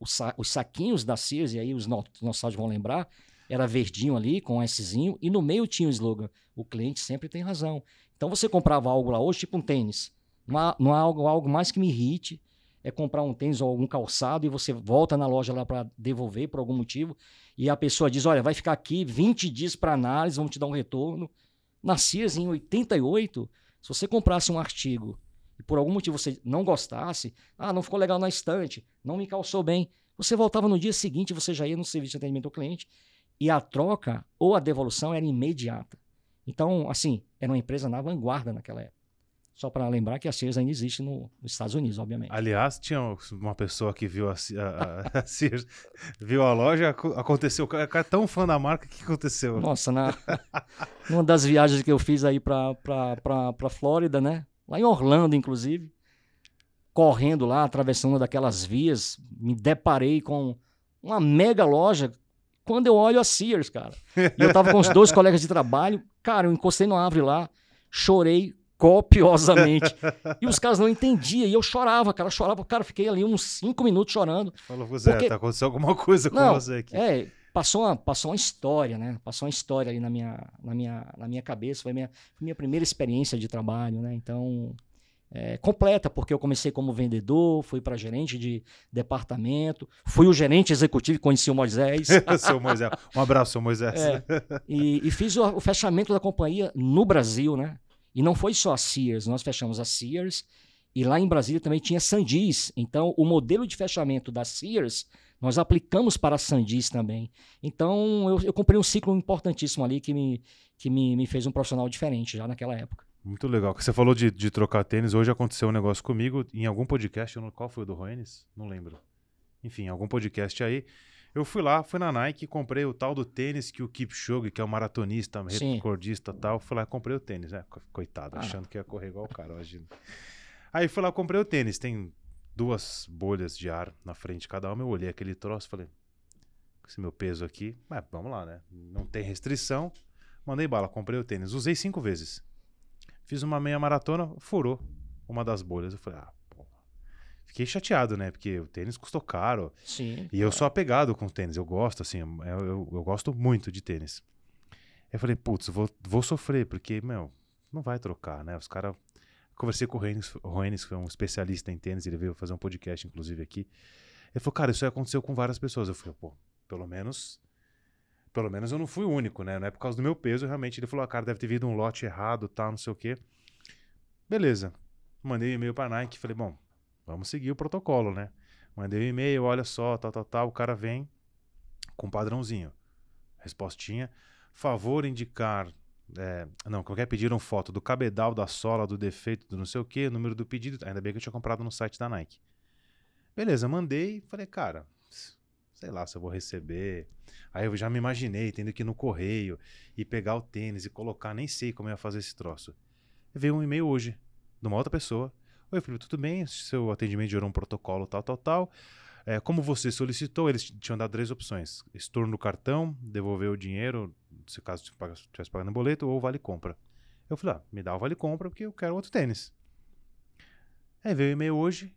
Os, sa os saquinhos da Síria, e aí os no nossos vão lembrar, era verdinho ali, com um Szinho, e no meio tinha o slogan, o cliente sempre tem razão. Então você comprava algo lá hoje, tipo um tênis, não há, não há algo, algo mais que me irrite, é comprar um tênis ou algum calçado e você volta na loja lá para devolver por algum motivo e a pessoa diz: Olha, vai ficar aqui 20 dias para análise, vamos te dar um retorno. Na Sears, em 88, se você comprasse um artigo e por algum motivo você não gostasse, ah, não ficou legal na estante, não me calçou bem, você voltava no dia seguinte, você já ia no serviço de atendimento ao cliente e a troca ou a devolução era imediata. Então, assim, era uma empresa na vanguarda naquela época. Só para lembrar que a Sears ainda existe no, nos Estados Unidos, obviamente. Aliás, tinha uma pessoa que viu a, a, a Sears, viu a loja, aconteceu. O cara é tão fã da marca, que aconteceu? Nossa, na, numa das viagens que eu fiz aí para Flórida, né? Lá em Orlando, inclusive, correndo lá, atravessando daquelas vias, me deparei com uma mega loja. Quando eu olho a Sears, cara. E eu tava com os dois colegas de trabalho, cara, eu encostei numa árvore lá, chorei copiosamente. e os caras não entendiam. E eu chorava, cara. chorava. Cara, fiquei ali uns cinco minutos chorando. Falou, Zé, porque... tá acontecendo alguma coisa com não, você aqui. É, passou uma, passou uma história, né? Passou uma história ali na minha, na minha, na minha cabeça. Foi minha, minha primeira experiência de trabalho, né? Então, é, completa, porque eu comecei como vendedor, fui para gerente de departamento, fui o gerente executivo, conheci o Moisés. seu Moisés. Um abraço, seu Moisés. É, e, e, fiz o, o, fechamento da companhia no Brasil, né? E não foi só a Sears, nós fechamos a Sears e lá em Brasília também tinha Sandis. Então, o modelo de fechamento da Sears nós aplicamos para a Sandis também. Então, eu, eu comprei um ciclo importantíssimo ali que, me, que me, me fez um profissional diferente já naquela época. Muito legal. Você falou de, de trocar tênis. Hoje aconteceu um negócio comigo em algum podcast. Qual foi o do Roenis? Não lembro. Enfim, algum podcast aí. Eu fui lá, fui na Nike, comprei o tal do tênis que o Kipchoge, que é o maratonista, recordista e tal, fui lá e comprei o tênis, né? Coitado, ah. achando que ia correr igual o cara, imagina. Aí fui lá, comprei o tênis, tem duas bolhas de ar na frente de cada uma, eu olhei aquele troço, falei, esse meu peso aqui, mas vamos lá, né? Não tem restrição, mandei bala, comprei o tênis, usei cinco vezes. Fiz uma meia maratona, furou uma das bolhas, eu falei, ah, Fiquei chateado, né? Porque o tênis custou caro. Sim. E eu sou apegado com o tênis. Eu gosto, assim, eu, eu, eu gosto muito de tênis. Eu falei, putz, vou, vou sofrer, porque, meu, não vai trocar, né? Os caras. Conversei com o Roenis, o Roenis, que é um especialista em tênis, ele veio fazer um podcast, inclusive, aqui. Ele falou, cara, isso aconteceu com várias pessoas. Eu falei, pô, pelo menos. Pelo menos eu não fui o único, né? Não é por causa do meu peso, realmente. Ele falou, ah, cara, deve ter vindo um lote errado, tal, não sei o quê. Beleza. Mandei um e-mail pra Nike, falei, bom, Vamos seguir o protocolo, né? Mandei um e-mail, olha só, tal, tal, tal. O cara vem com padrãozinho. Respostinha. Favor indicar. É, não, qualquer pediram foto do cabedal, da sola, do defeito, do não sei o que, número do pedido. Ainda bem que eu tinha comprado no site da Nike. Beleza, mandei. Falei, cara, sei lá se eu vou receber. Aí eu já me imaginei tendo que ir no correio e pegar o tênis e colocar, nem sei como eu ia fazer esse troço. Veio um e-mail hoje de uma outra pessoa Oi, Felipe, tudo bem? Seu atendimento gerou um protocolo tal, tal, tal. É, como você solicitou, eles tinham dado três opções: estorno do cartão, devolver o dinheiro, se caso estivesse pagando boleto, ou vale compra. Eu falei, ah, me dá o vale compra porque eu quero outro tênis. Aí veio o e-mail hoje.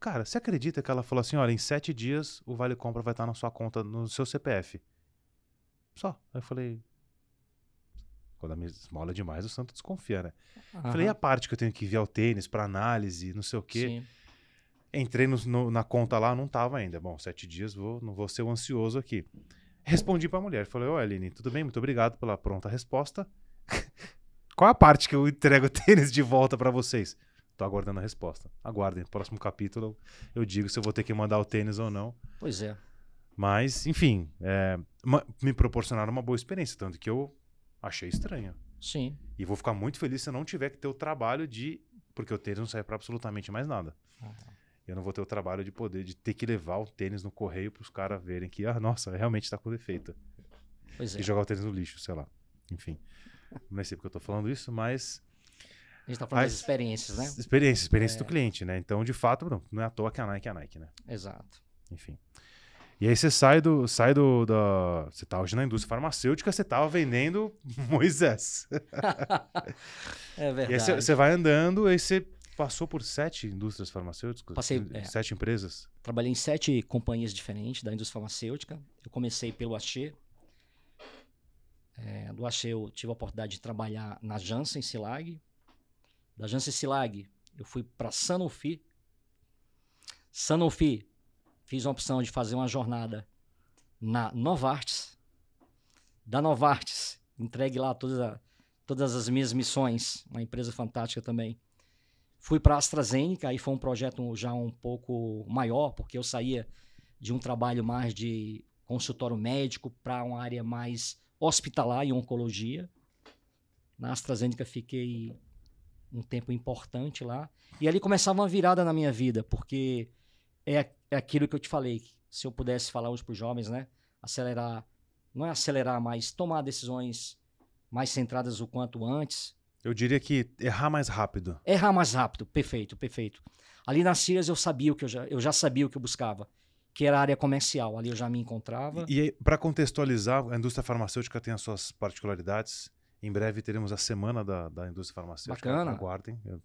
Cara, você acredita que ela falou assim: olha, em sete dias o vale compra vai estar na sua conta, no seu CPF? Só. Aí eu falei, quando a me esmola demais, o santo desconfia, né? Uhum. Falei, e a parte que eu tenho que enviar o tênis para análise, não sei o quê. Sim. Entrei no, no, na conta lá, não tava ainda. Bom, sete dias, vou, não vou ser o ansioso aqui. Respondi para a mulher. Falei, oi, Aline, tudo bem? Muito obrigado pela pronta resposta. Qual a parte que eu entrego o tênis de volta para vocês? Tô aguardando a resposta. Aguardem, próximo capítulo eu digo se eu vou ter que mandar o tênis ou não. Pois é. Mas, enfim, é, me proporcionaram uma boa experiência, tanto que eu Achei estranho. Sim. E vou ficar muito feliz se eu não tiver que ter o trabalho de. Porque o tênis não serve para absolutamente mais nada. Uhum. Eu não vou ter o trabalho de poder, de ter que levar o tênis no correio para os caras verem que, ah, nossa, realmente está com defeito. Pois é. E jogar o tênis no lixo, sei lá. Enfim. Não sei porque eu estou falando isso, mas. A gente está falando das experiências, né? Experiência, experiência é... do cliente, né? Então, de fato, não, não é à toa que a Nike é a Nike, né? Exato. Enfim. E aí você sai do. Sai do da, você tá hoje na indústria farmacêutica, você tava vendendo Moisés. é verdade. E aí você vai andando, aí você passou por sete indústrias farmacêuticas? Passei. É, sete empresas? Trabalhei em sete companhias diferentes da indústria farmacêutica. Eu comecei pelo Axê. É, do Axê eu tive a oportunidade de trabalhar na Janssen Silag. Da Janssen Silag eu fui para Sanofi. Sanofi fiz a opção de fazer uma jornada na Novartis. Da Novartis, entregue lá todas, a, todas as minhas missões, uma empresa fantástica também. Fui para a AstraZeneca, aí foi um projeto já um pouco maior, porque eu saía de um trabalho mais de consultório médico para uma área mais hospitalar e oncologia. Na AstraZeneca fiquei um tempo importante lá. E ali começava uma virada na minha vida, porque é, é aquilo que eu te falei. Se eu pudesse falar hoje para os jovens, né? Acelerar, não é acelerar, mas tomar decisões mais centradas o quanto antes. Eu diria que errar mais rápido. Errar mais rápido, perfeito, perfeito. Ali nas Cias eu sabia o que eu já, eu já sabia o que eu buscava, que era a área comercial. Ali eu já me encontrava. E, para contextualizar, a indústria farmacêutica tem as suas particularidades. Em breve teremos a semana da, da indústria farmacêutica. Bacana. Aguardem. Eu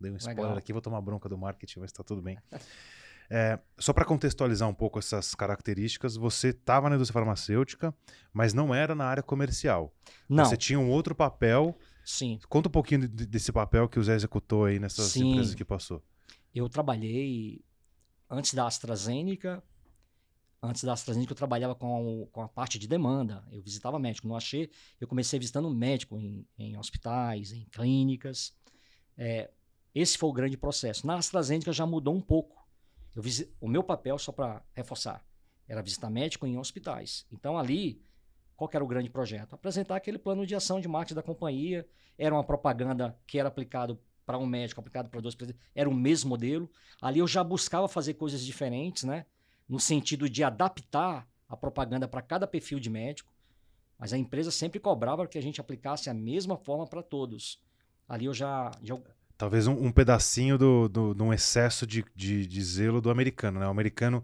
dei um spoiler Legal. aqui, vou tomar bronca do marketing, mas está tudo bem. É, só para contextualizar um pouco essas características, você estava na indústria farmacêutica, mas não era na área comercial. Não, Você tinha um outro papel. sim. Conta um pouquinho de- desse papel que o Zé executou aí nessas Sim. empresas que passou. Eu trabalhei antes da AstraZeneca. Antes da AstraZeneca, eu trabalhava com, com a parte de demanda. Eu visitava médico. No Axê, eu comecei visitando médico em, em hospitais, em clínicas. É, esse foi o grande processo. Na AstraZeneca já mudou um pouco. Eu visi- o meu papel, só para reforçar, era visitar médico em hospitais. Então ali, qual que era o grande projeto? Apresentar aquele plano de ação de marketing da companhia. Era uma propaganda que era aplicado para um médico, aplicado para dois presidentes. Era o mesmo modelo. Ali eu já buscava fazer coisas diferentes, né? No sentido de adaptar a propaganda para cada perfil de médico. Mas a empresa sempre cobrava que a gente aplicasse a mesma forma para todos. Ali eu já, já Talvez um, um pedacinho do, do, de um excesso de, de, de zelo do americano, né? O americano,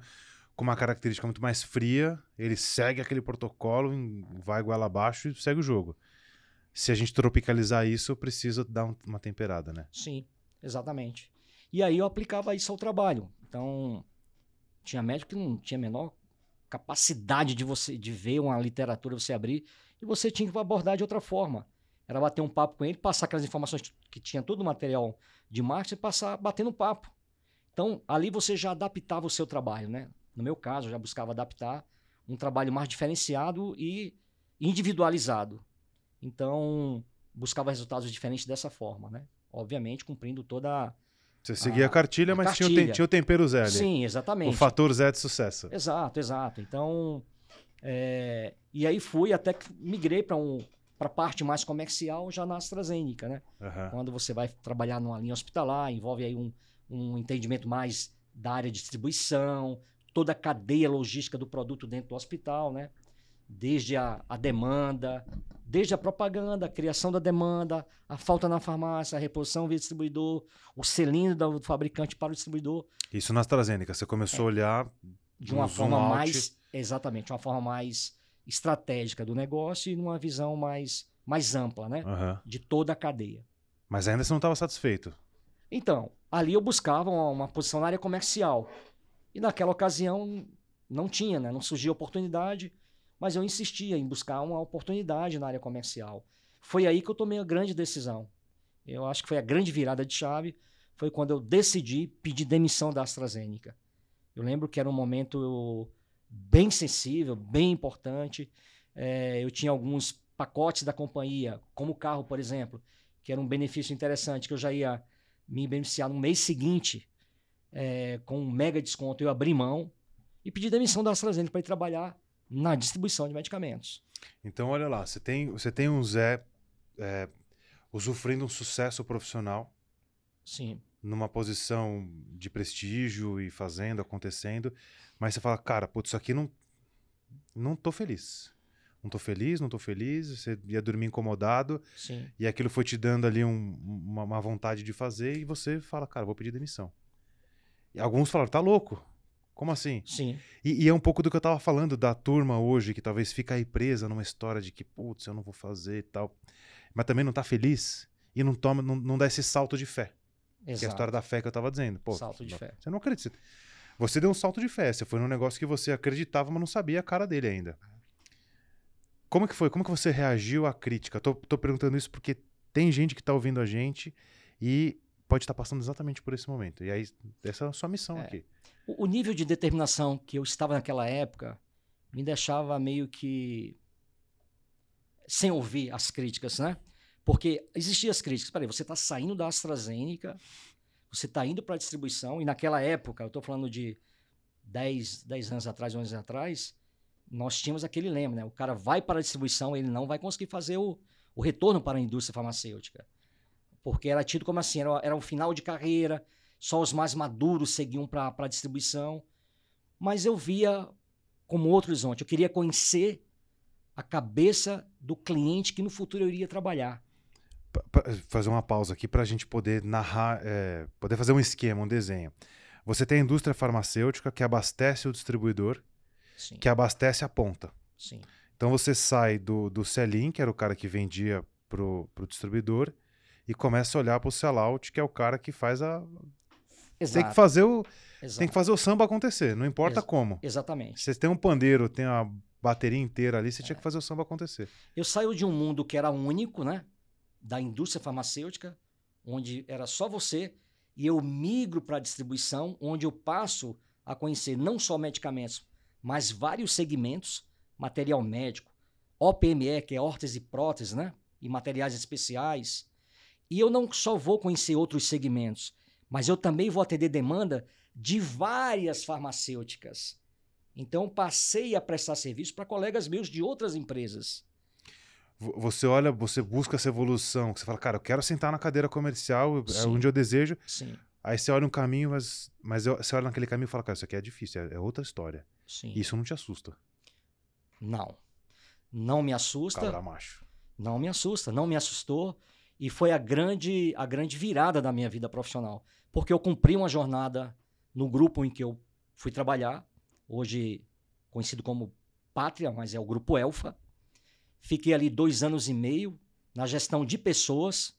com uma característica muito mais fria, ele segue aquele protocolo, vai goela abaixo e segue o jogo. Se a gente tropicalizar isso, precisa dar um- uma temperada, né? Sim, exatamente. E aí eu aplicava isso ao trabalho. Então, tinha médico que não tinha a menor capacidade de você de ver uma literatura, você abrir, e você tinha que abordar de outra forma. Era bater um papo com ele, passar aquelas informações que tinha todo o material de marketing e passar batendo papo. Então, ali você já adaptava o seu trabalho, né? No meu caso, eu já buscava adaptar um trabalho mais diferenciado e individualizado. Então, buscava resultados diferentes dessa forma, né? Obviamente, cumprindo toda a Você seguia a cartilha, mas Tinha, o cartilha. tinha o tempero Zé ali. Sim, O exatamente. fator Zé de sucesso. Exato, exato. Então, é, e aí fui até que migrei para um, a parte mais comercial já na AstraZeneca, né? Aham. Quando você vai trabalhar numa linha hospitalar, envolve aí um, um entendimento mais da área de distribuição, toda a cadeia logística do produto dentro do hospital, né? Desde a, a demanda, desde a propaganda, a criação da demanda, a falta na farmácia, a reposição via distribuidor, o selinho do fabricante para o distribuidor, Isso na AstraZeneca. Você começou a olhar de uma Um forma out. mais exatamente uma forma mais estratégica do negócio e numa visão mais mais ampla né? Aham. de toda a cadeia. Mas ainda você não estava satisfeito. então ali eu buscava uma, uma posição na área comercial. E naquela ocasião não tinha né? Não surgia oportunidade mas eu insistia em buscar uma oportunidade na área comercial. Foi aí que eu tomei a grande decisão. Eu acho que foi a grande virada de chave foi quando eu decidi pedir demissão da AstraZeneca. Eu lembro que era um momento bem sensível, bem importante. É, eu tinha alguns pacotes da companhia, como o carro, por exemplo, que era um benefício interessante, que eu já ia me beneficiar no mês seguinte é, com um mega desconto. Eu abri mão e pedi demissão da AstraZeneca para ir trabalhar na distribuição de medicamentos. Então, olha lá, você tem, você tem um Zé é, usufruindo um sucesso profissional Sim, numa posição de prestígio e fazendo, acontecendo, mas você fala, cara, putz, isso aqui não, não tô feliz. Não tô feliz, não tô feliz, você ia dormir incomodado, sim, e aquilo foi te dando ali um- uma, uma vontade de fazer, e você fala, cara, vou pedir demissão. E alguns falaram, tá louco? Como assim? sim, E, e é um pouco do que eu tava falando da turma hoje, que talvez fica aí presa numa história de que, putz, eu não vou fazer e tal. Mas também não tá feliz e não toma, não, não dá esse salto de fé. Que é a exato. história da fé que eu tava dizendo. Pô, Salto de não- fé. Você não acredita. Você deu um salto de fé. Você foi num negócio que você acreditava, mas não sabia a cara dele ainda. Como que foi? Como que você reagiu à crítica? Tô, tô perguntando isso porque tem gente que tá ouvindo a gente e pode estar passando exatamente por esse momento. E aí, essa é a sua missão É. aqui. O, o nível de determinação que eu estava naquela época me deixava meio que sem ouvir as críticas, né? Porque existiam as críticas. Peraí, você está saindo da AstraZeneca, você está indo para a distribuição, e naquela época, eu estou falando de 10, 10 anos atrás, 11 anos atrás, nós tínhamos aquele lema, né? O cara vai para a distribuição, ele não vai conseguir fazer o, o retorno para a indústria farmacêutica. porque era tido como assim, era, era um final de carreira, só os mais maduros seguiam para a distribuição. Mas eu via como outro horizonte. Eu queria conhecer a cabeça do cliente que no futuro eu iria trabalhar. Fazer uma pausa aqui para a gente poder narrar, é, poder fazer um esquema, um desenho. Você tem a indústria farmacêutica que abastece o distribuidor, Sim. que abastece a ponta. Sim. Então você sai do, do sell-in, que era o cara que vendia pro, pro distribuidor, e começa a olhar para o sell-out, que é o cara que faz a. Exato. Tem que fazer o. Exato. Tem que fazer o samba acontecer, não importa Ex como. Exatamente. Você tem um pandeiro, tem uma bateria inteira ali, você é. tinha que fazer o samba acontecer. Eu saio de um mundo que era único, né? Da indústria farmacêutica, onde era só você, e eu migro para a distribuição, onde eu passo a conhecer não só medicamentos, mas vários segmentos, material médico, OPME, que é órtese e prótese, né? E materiais especiais. E eu não só vou conhecer outros segmentos, mas eu também vou atender demanda de várias farmacêuticas. Então passei a prestar serviço para colegas meus de outras empresas. Você olha, você busca essa evolução, você fala, cara, eu quero sentar na cadeira comercial, é Sim. é onde eu desejo. Sim. Aí você olha um caminho, mas, mas eu, você olha naquele caminho e fala, cara, isso aqui é difícil, é, é outra história. Sim. Isso não te assusta? Não. Não me assusta. Cabra macho. Não me assusta, não me assustou. E foi a grande, a grande virada da minha vida profissional. Porque eu cumpri uma jornada no grupo em que eu fui trabalhar, hoje conhecido como Pátria, mas é o grupo Elfa. Fiquei ali dois anos e meio na gestão de pessoas.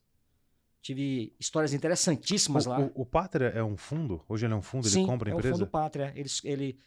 Tive histórias interessantíssimas o, lá. O, o, Pátria é um fundo? Hoje ele é um fundo? Sim, ele compra a empresa? é o fundo Pátria. Ele, ele,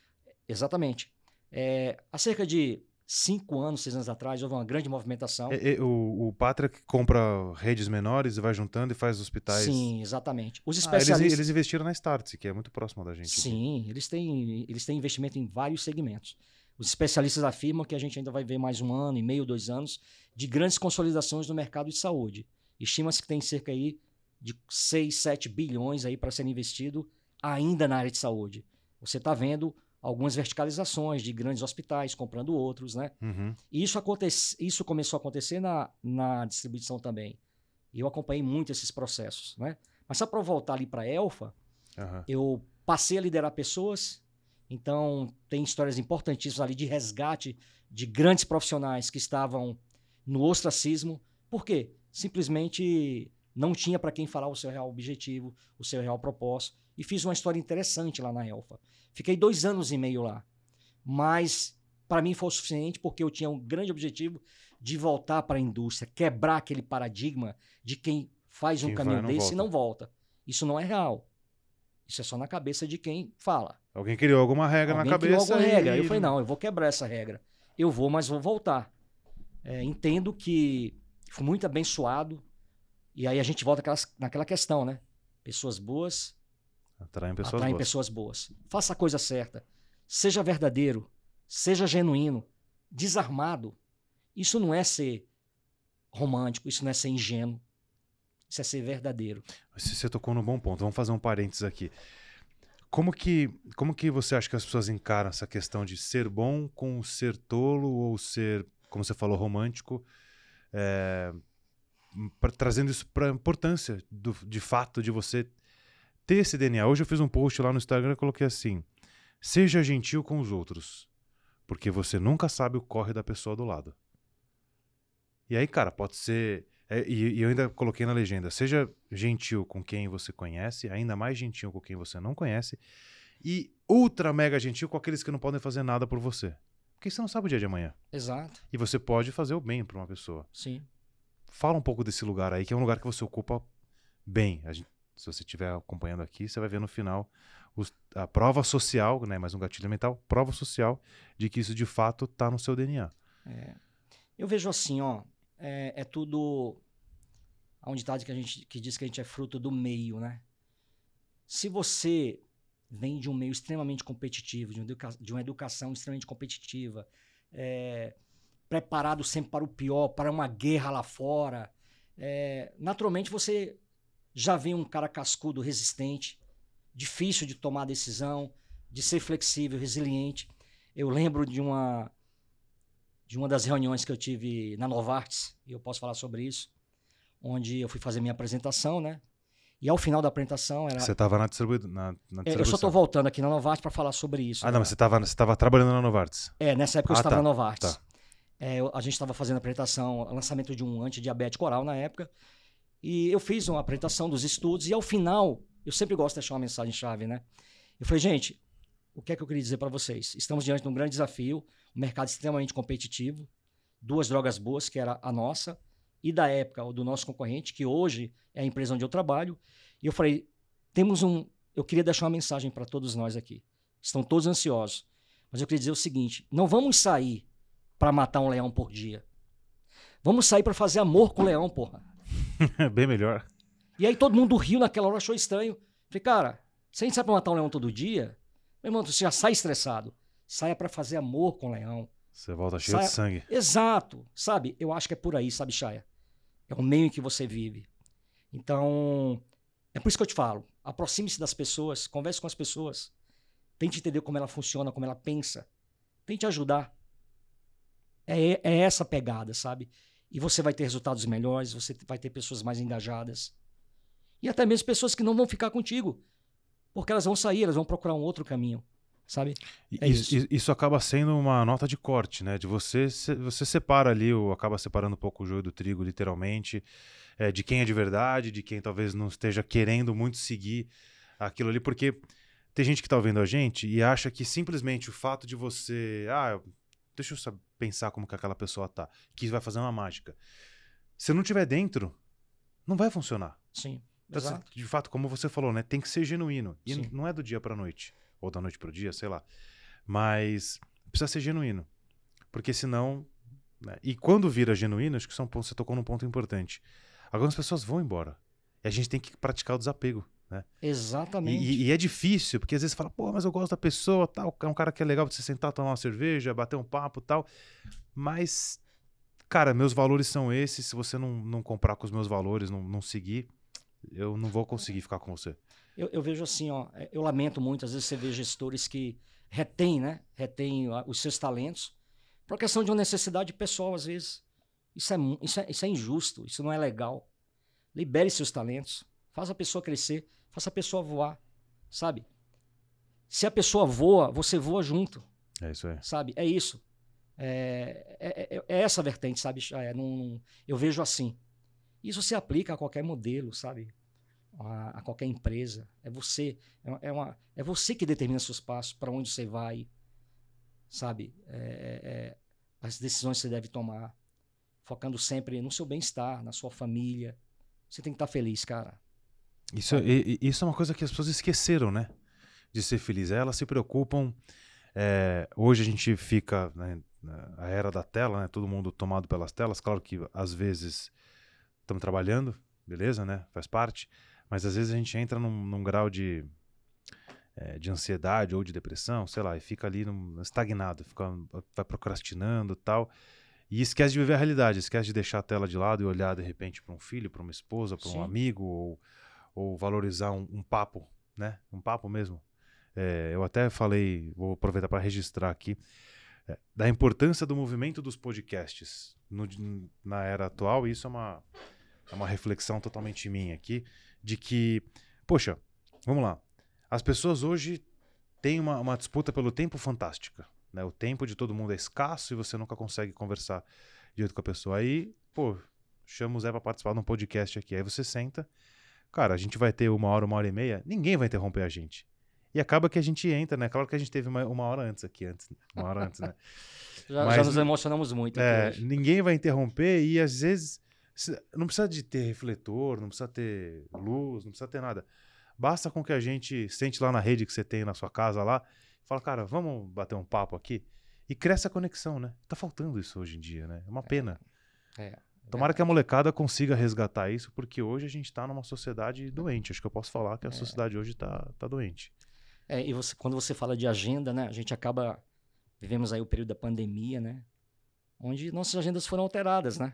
exatamente. É, há cerca de cinco anos, seis anos atrás, houve uma grande movimentação. O, o Pátria compra redes menores e vai juntando e faz hospitais. Sim, exatamente. Os especialistas. Ah, eles, eles, investiram na Startse, que é muito próximo da gente. Sim, eles têm, eles têm investimento em vários segmentos. Os especialistas afirmam que a gente ainda vai ver mais um ano e meio, dois anos, de grandes consolidações no mercado de saúde. Estima-se que tem cerca aí de 6, 7 bilhões aí para ser investido ainda na área de saúde. Você está vendo algumas verticalizações de grandes hospitais comprando outros, né? Uhum. E isso, acontece, isso começou a acontecer na, na distribuição também. E eu acompanhei muito esses processos, né? Mas só para voltar ali para a Elfa, uhum. eu passei a liderar pessoas, então tem histórias importantíssimas ali de resgate de grandes profissionais que estavam no ostracismo. Por quê? Simplesmente não tinha para quem falar o seu real objetivo, o seu real propósito. E fiz uma história interessante lá na Elfa. Fiquei dois anos e meio lá. Mas para mim foi o suficiente porque eu tinha um grande objetivo de voltar para a indústria, quebrar aquele paradigma de quem faz quem um caminho vai, desse volta. e não volta. Isso não é real. Isso é só na cabeça de quem fala. Alguém criou alguma regra Alguém na cabeça. Criou alguma regra. Eu falei, não, eu vou quebrar essa regra. Eu vou, mas vou voltar. É, entendo que fui muito abençoado. E aí a gente volta naquela questão, né? Pessoas boas Atraem pessoas atraem boas. pessoas boas. Faça a coisa certa. Seja verdadeiro. Seja genuíno. Desarmado. Isso não é ser romântico, isso não é ser ingênuo. Isso é ser verdadeiro. Você tocou no bom ponto. Vamos fazer um parênteses aqui. Como que, como que você acha que as pessoas encaram essa questão de ser bom com ser tolo ou ser, como você falou, romântico? É, pra, trazendo isso para a importância do, de fato de você ter esse DNA. Hoje eu fiz um post lá no Instagram e coloquei assim: seja gentil com os outros, porque você nunca sabe o corre da pessoa do lado. E aí, cara, pode ser. É, e, e, eu ainda coloquei na legenda: seja gentil com quem você conhece, ainda mais gentil com quem você não conhece, e ultra mega gentil com aqueles que não podem fazer nada por você. Porque você não sabe o dia de amanhã. Exato. E você pode fazer o bem para uma pessoa. Sim. Fala um pouco desse lugar aí, que é um lugar que você ocupa bem. Gente, se você estiver acompanhando aqui, você vai ver no final os, a prova social, né, mais um gatilho mental, prova social de que isso de fato está no seu DNA. É. Eu vejo assim, ó, é, é tudo há um ditado que a gente que diz que a gente é fruto do meio, né? Se você vem de um meio extremamente competitivo, de, um educa de uma educação extremamente competitiva, é, preparado sempre para o pior, para uma guerra lá fora, é, naturalmente você já vem um cara cascudo, resistente, difícil de tomar decisão, de ser flexível, resiliente. Eu lembro de uma de uma das reuniões que eu tive na Novartis, e eu posso falar sobre isso, onde eu fui fazer minha apresentação, né? E ao final da apresentação era. Você estava na, distribu na, na É, eu só estou voltando aqui na Novartis para falar sobre isso. Ah, né? não, mas você estava você tava trabalhando na Novartis. É, nessa época eu Ah, estava tá, na Novartis. tá. É, eu- a gente estava fazendo a apresentação, lançamento de um antidiabético oral na época. E eu fiz uma apresentação dos estudos e ao final, eu sempre gosto de deixar uma mensagem chave, né? Eu falei, gente, o que é que eu queria dizer para vocês? Estamos diante de um grande desafio, um mercado extremamente competitivo, duas drogas boas, que era a nossa, e da época, o do nosso concorrente, que hoje é a empresa onde eu trabalho. E eu falei, temos um. Eu queria deixar uma mensagem para todos nós aqui. Estão todos ansiosos. Mas eu queria dizer o seguinte: não vamos sair para matar um leão por dia. Vamos sair para fazer amor com o leão, porra. Bem melhor. E aí todo mundo riu naquela hora, achou estranho. Falei, cara, se a gente sai pra matar um leão todo dia, meu irmão, você já sai estressado. Saia pra fazer amor com o leão. Você volta cheio de Sai- sangue. Exato, sabe? Eu acho que é por aí, sabe, Chaya? É o meio em que você vive. Então, é por isso que eu te falo. Aproxime-se das pessoas, converse com as pessoas. Tente entender como ela funciona, como ela pensa. Tente ajudar. É, é essa pegada, sabe? E você vai ter resultados melhores, você vai ter pessoas mais engajadas. E até mesmo pessoas que não vão ficar contigo. Porque elas vão sair, elas vão procurar um outro caminho, sabe? É isso, isso. isso acaba sendo uma nota de corte, né? De você, você separa ali, ou acaba separando um pouco o joio do trigo, literalmente, é, de quem é de verdade, de quem talvez não esteja querendo muito seguir aquilo ali, porque tem gente que tá ouvindo a gente e acha que simplesmente o fato de você, ah, deixa eu pensar como que aquela pessoa tá, que vai fazer uma mágica. Se não tiver dentro, não vai funcionar. Sim. Então, assim, Exato. de fato, como você falou, né? Tem que ser genuíno. E Sim. não é do dia pra noite. Ou da noite pro dia, sei lá. Mas precisa ser genuíno. Porque senão. né, E quando vira genuíno, acho que são pontos, você tocou num ponto importante. Algumas pessoas vão embora. E a gente tem que praticar o desapego. Né? Exatamente. e- e é difícil, porque às vezes você fala, pô, mas eu gosto da pessoa, tal, é um cara que é legal pra você sentar, tomar uma cerveja, bater um papo tal. Mas, cara, meus valores são esses. Se você não, não comprar com os meus valores, não, não seguir, eu não vou conseguir ficar com você. Eu, eu vejo assim, ó, é, eu lamento muito, às vezes você vê gestores que retêm, né? Retêm os seus talentos por questão de uma necessidade pessoal, às vezes. Isso é, isso, é, isso é injusto, isso não é legal. Libere seus talentos, faça a pessoa crescer, faça a pessoa voar, sabe? Se a pessoa voa, você voa junto, É isso aí. sabe? É isso. É, é- é- é essa vertente, sabe? É, não- eu vejo assim. Isso se aplica a qualquer modelo, sabe? A, a qualquer empresa. É você. É, é, uma, é você que determina seus passos, para onde você vai, sabe? É- é- é, as decisões que você deve tomar, focando sempre no seu bem-estar, na sua família. Você tem que estar feliz, cara. Isso, e- e- isso é uma coisa que as pessoas esqueceram, né? De ser feliz. Elas se preocupam. é, hoje a gente fica né, era da tela, né? Todo mundo tomado pelas telas. Claro que às vezes estamos trabalhando, beleza, né? Faz parte. Mas às vezes a gente entra num, num grau de, é, de ansiedade ou de depressão, sei lá, e fica ali num- estagnado, fica, vai procrastinando e tal. E esquece de viver a realidade, esquece de deixar a tela de lado e olhar de repente para um filho, para uma esposa, para um amigo, ou, ou valorizar um, um papo, né? Um papo mesmo. É, eu até falei, vou aproveitar para registrar aqui, é, da importância do movimento dos podcasts no- na era atual, e isso é uma, é uma reflexão totalmente minha aqui, de que, poxa, vamos lá, as pessoas hoje têm uma, uma disputa pelo tempo fantástica. Né? O tempo de todo mundo é escasso e você nunca consegue conversar direito com a pessoa. Aí, pô, chama o Zé pra participar de um podcast aqui. Aí você senta, cara, a gente vai ter uma hora, uma hora e meia, ninguém vai interromper a gente. E acaba que a gente entra, né? Claro que a gente teve uma, uma hora antes aqui, antes, uma hora antes, né? Já, Mas- já nos emocionamos muito. É, ninguém vai interromper e às vezes não precisa de ter refletor, não precisa ter luz, não precisa ter nada. Basta com que a gente sente lá na rede que você tem na sua casa lá, e fala, cara, vamos bater um papo aqui e cresce a conexão, né? Tá faltando isso hoje em dia, né? É uma pena. É, Tomara que a molecada consiga resgatar isso, porque hoje a gente tá numa sociedade doente. Acho que eu posso falar que a É. sociedade hoje tá, tá doente. É, e você- quando você fala de agenda, né? A gente acaba. Vivemos aí o período da pandemia, né? Onde nossas agendas foram alteradas, né?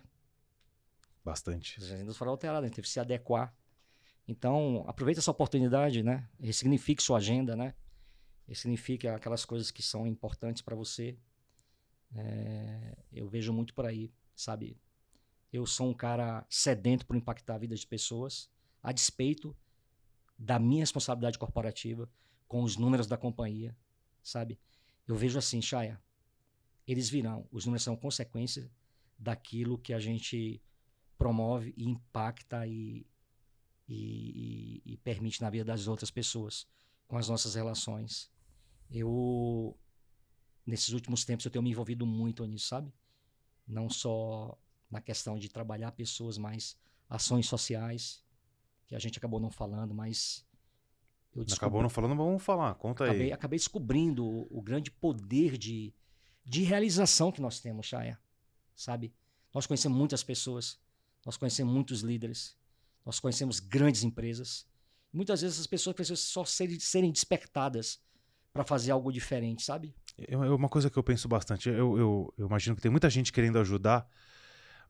Bastante. As agendas foram alteradas, a gente teve que se adequar. Então, aproveite essa oportunidade, né? Ressignifique sua agenda, né? Ressignifique aquelas coisas que são importantes para você. É, eu vejo muito por aí, sabe? eu sou um cara sedento por impactar a vida de pessoas, a despeito da minha responsabilidade corporativa com os números da companhia, sabe? Eu vejo assim, Chaya, eles virão. Os números são consequência daquilo que a gente promove e impacta e, e, e, permite na vida das outras pessoas com as nossas relações. Eu, nesses últimos tempos, eu tenho me envolvido muito nisso, sabe? Não só na questão de trabalhar pessoas, mas ações sociais, que a gente acabou não falando, mas eu descobri... Acabou não falando, vamos falar, conta acabei, aí. Acabei descobrindo o, o, grande poder de, de realização que nós temos, Chaya, sabe? Nós conhecemos muitas pessoas, nós conhecemos muitos líderes, nós conhecemos grandes empresas. Muitas vezes as pessoas precisam só serem, serem despertadas para fazer algo diferente, sabe? É uma coisa que eu penso bastante. Eu, eu, eu imagino que tem muita gente querendo ajudar,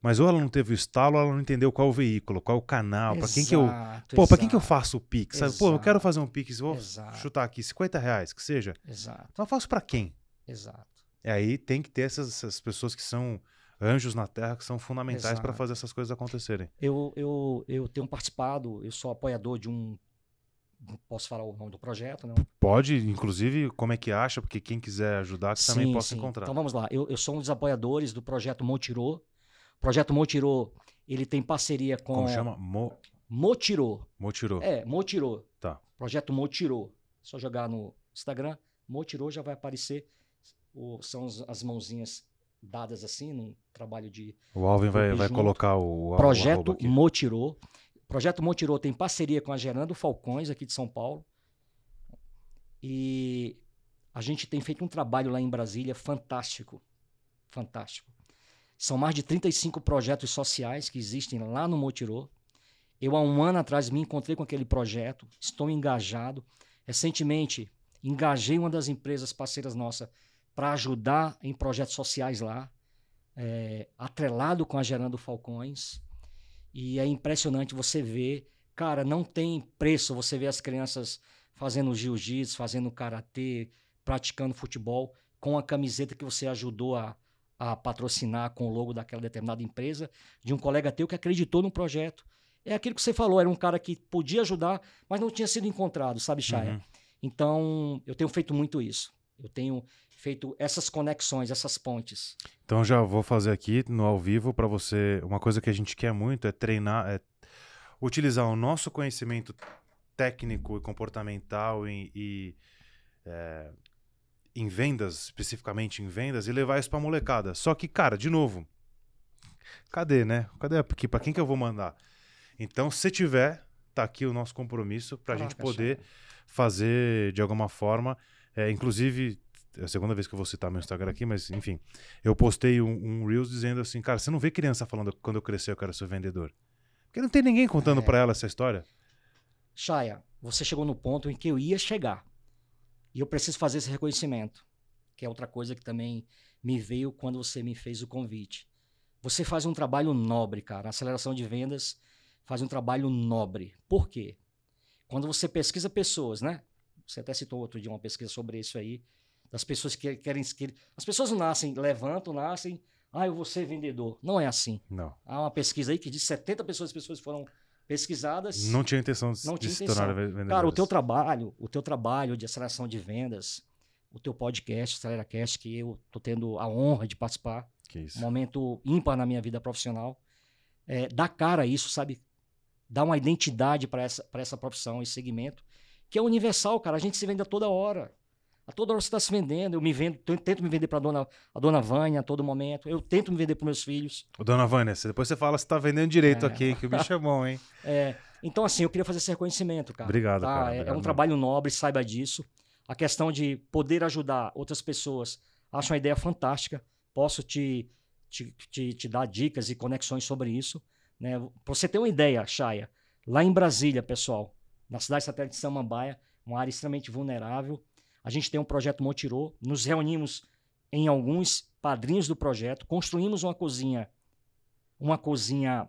mas ou ela não teve o estalo, ou ela não entendeu qual o veículo, qual o canal, para quem que eu. Pô, para quem que eu faço o Pix? Sabe? Pô, eu quero fazer um Pix, vou exato. chutar aqui 50 reais, que seja. Exato. Então eu faço para quem? Exato. E aí tem que ter essas, essas pessoas que são anjos na terra, que são fundamentais para fazer essas coisas acontecerem. Eu, eu, eu tenho participado, eu sou apoiador de um. Posso falar o nome do projeto, não? Pode, inclusive, como é que acha, porque quem quiser ajudar sim, também possa sim. encontrar. Então vamos lá, eu, eu sou um dos apoiadores do projeto Montirô, o projeto Motirô, ele tem parceria com... Como chama? Mo... Motirô. Motirô. É, Motirô. Tá. Projeto Motirô. Só jogar no Instagram, Motirô já vai aparecer. O, são as mãozinhas dadas assim, num trabalho de... O Alvin vai, vai colocar o... Projeto o Motirô. Projeto Motirô tem parceria com a Gerando Falcões, aqui de São Paulo. E a gente tem feito um trabalho lá em Brasília fantástico. Fantástico. São mais de 35 projetos sociais que existem lá no Motirô. Eu, há um ano atrás, me encontrei com aquele projeto, estou engajado. Recentemente, engajei uma das empresas parceiras nossas para ajudar em projetos sociais lá, é, atrelado com a Gerando Falcões. E é impressionante você ver, cara, não tem preço você ver as crianças fazendo jiu-jitsu, fazendo karatê, praticando futebol com a camiseta que você ajudou a, a patrocinar com o logo daquela determinada empresa, de um colega teu que acreditou no projeto. É aquilo que você falou, era um cara que podia ajudar, mas não tinha sido encontrado, sabe, Chaya? Uhum. Então, eu tenho feito muito isso. Eu tenho feito essas conexões, essas pontes. Então, já vou fazer aqui no ao vivo para você. Uma coisa que a gente quer muito é treinar, é utilizar o nosso conhecimento técnico e comportamental e, e é, em vendas, especificamente em vendas, e levar isso pra molecada. Só que, cara, de novo, cadê, né? Cadê? Porque para quem que eu vou mandar? Então, se tiver, tá aqui o nosso compromisso pra Caraca, gente poder fazer de alguma forma. É, inclusive, é a segunda vez que eu vou citar meu Instagram aqui, mas enfim, eu postei um, um Reels dizendo assim, cara, você não vê criança falando quando eu crescer eu quero ser vendedor. Porque não tem ninguém contando é. para ela essa história. Chaya, você chegou no ponto em que eu ia chegar. E eu preciso fazer esse reconhecimento, que é outra coisa que também me veio quando você me fez o convite. Você faz um trabalho nobre, cara. A aceleração de vendas faz um trabalho nobre. Por quê? Quando você pesquisa pessoas, né? Você até citou outro dia uma pesquisa sobre isso aí, das pessoas que querem. Que, as pessoas nascem, levantam, nascem. Ah, eu vou ser vendedor. Não é assim. Não. Há uma pesquisa aí que diz 70 pessoas, pessoas foram pesquisadas. Não tinha intenção de, não tinha se tornar vendedores. Cara, o teu trabalho, o teu trabalho de aceleração de vendas, o teu podcast, AceleraCast, que eu tô tendo a honra de participar. Que isso. Um momento ímpar na minha vida profissional. É, dá cara a isso, sabe? Dá uma identidade para essa, essa profissão, esse segmento, que é universal, cara. A gente se vende a toda hora. A toda hora você está se vendendo. Eu me vendo, tento me vender para dona, a dona Vânia a todo momento. Eu tento me vender para meus filhos. Ô, dona Vânia, depois você fala se está vendendo direito é. aqui, que o bicho é bom, hein? É. Então, assim, eu queria fazer esse reconhecimento, cara. Obrigado, tá? cara. É, Obrigado, é um trabalho nobre, saiba disso. A questão de poder ajudar outras pessoas, acho uma ideia fantástica. Posso te, te, te, te dar dicas e conexões sobre isso. Né? Para você ter uma ideia, Chaya, lá em Brasília, pessoal, na cidade satélite de Samambaia, uma área extremamente vulnerável, a gente tem um projeto Motirô, nos reunimos em alguns padrinhos do projeto, construímos uma cozinha, uma cozinha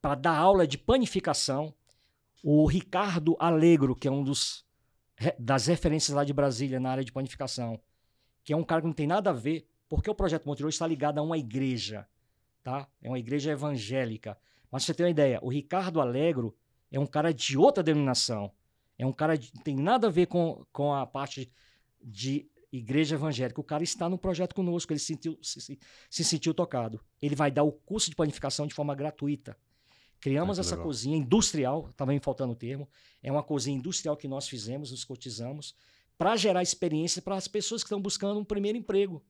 para dar aula de panificação. O Ricardo Alegro, que é um dos das referências lá de Brasília na área de panificação, que é um cara que não tem nada a ver, porque o projeto Motirô está ligado a uma igreja. tá? É uma igreja evangélica. Mas você tem uma ideia, o Ricardo Alegro é um cara de outra denominação. É um cara que tem nada a ver com, com a parte de igreja evangélica. O cara está no projeto conosco, ele sentiu, se, se, se sentiu tocado. Ele vai dar o curso de panificação de forma gratuita. Criamos que essa legal. cozinha industrial, estava me faltando o termo. É uma cozinha industrial que nós fizemos, nos cotizamos, para gerar experiência para as pessoas que estão buscando um primeiro emprego.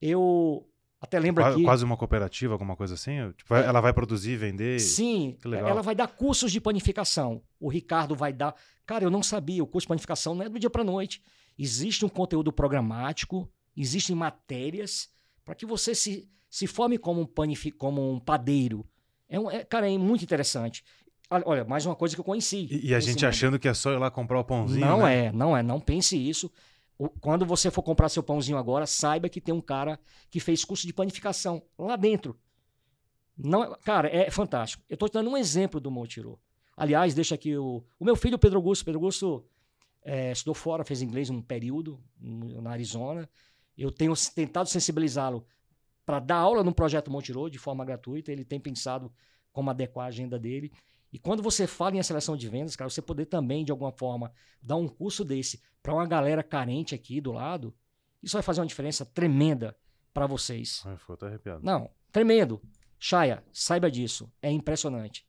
Eu até lembro Qua- aqui. Quase uma cooperativa, alguma coisa assim? Tipo, vai- ela vai produzir e vender? Sim, Que ela vai dar cursos de panificação. O Ricardo vai dar. Cara, eu não sabia, o curso de panificação não é do dia para noite. Existe um conteúdo programático, existem matérias para que você se, se forme como um, panifi, como um padeiro. É um, é, cara, é muito interessante. Olha, mais uma coisa que eu conheci. E, e a gente achando que é só ir lá comprar o pãozinho, Não né? é, não é, não pense isso. Quando você for comprar seu pãozinho agora, saiba que tem um cara que fez curso de panificação lá dentro. Não, é- cara, é fantástico. Eu estou te dando um exemplo do Montirô. Aliás, deixa aqui o, o meu filho, Pedro Augusto. Pedro Augusto é, estudou fora, fez inglês um período na Arizona. Eu tenho tentado sensibilizá-lo para dar aula no projeto Montirô de forma gratuita. Ele tem pensado como adequar a agenda dele. E quando você fala em aceleração de vendas, cara, você poder também, de alguma forma, dar um curso desse para uma galera carente aqui do lado, isso vai fazer uma diferença tremenda para vocês. Ai, ficou até arrepiado. Não, tremendo. Chaya, saiba disso. É impressionante.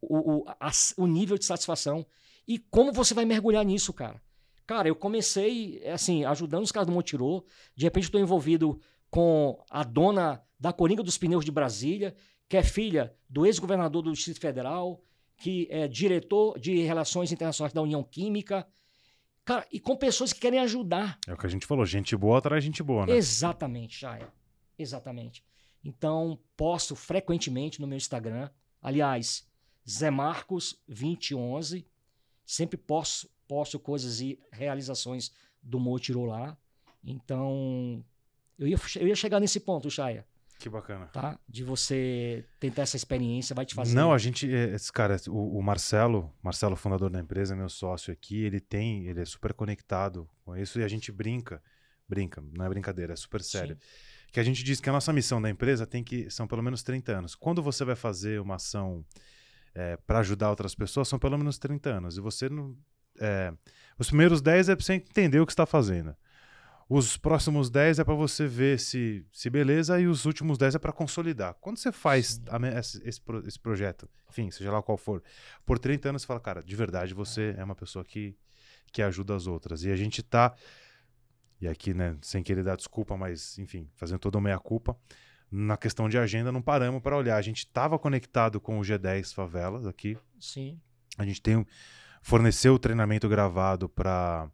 O, o, a- o nível de satisfação e como você vai mergulhar nisso, cara. Cara, eu comecei, assim, ajudando os caras do Montirô. De repente, estou envolvido com a dona da Coringa dos Pneus de Brasília, que é filha do ex-governador do Distrito Federal, que é diretor de Relações Internacionais da União Química. Cara, e com pessoas que querem ajudar. É o que a gente falou, gente boa traz gente boa, né? Exatamente, Chaya. Exatamente. Então, posto frequentemente no meu Instagram. Aliás, Zé Marcos 2011. Sempre posto, posto coisas e realizações do Motirô lá. Então, eu ia, eu ia chegar nesse ponto, Chaya, Que bacana. tá? De você tentar essa experiência, vai te fazer. Não, a gente, é, esse cara, o, o Marcelo, Marcelo, fundador da empresa, meu sócio aqui, ele tem, ele é super conectado com isso e a gente brinca, brinca, não é brincadeira, é super sério. Que a gente diz que a nossa missão da empresa tem que, são pelo menos 30 anos. Quando você vai fazer uma ação para ajudar outras pessoas, são pelo menos 30 anos. E você não. é, os primeiros 10 é para você entender o que está fazendo. Os próximos 10 é para você ver se, se beleza, e os últimos 10 é para consolidar. Quando você faz a esse, esse esse projeto, enfim, seja lá qual for, por 30 anos você fala, cara, de verdade você é uma pessoa que, que ajuda as outras. E a gente tá, e aqui, né, sem querer dar desculpa, mas enfim, fazendo toda uma meia-culpa, na questão de agenda não paramos para olhar. A gente estava conectado com o G10 Favelas aqui, Sim. a gente tem forneceu o treinamento gravado para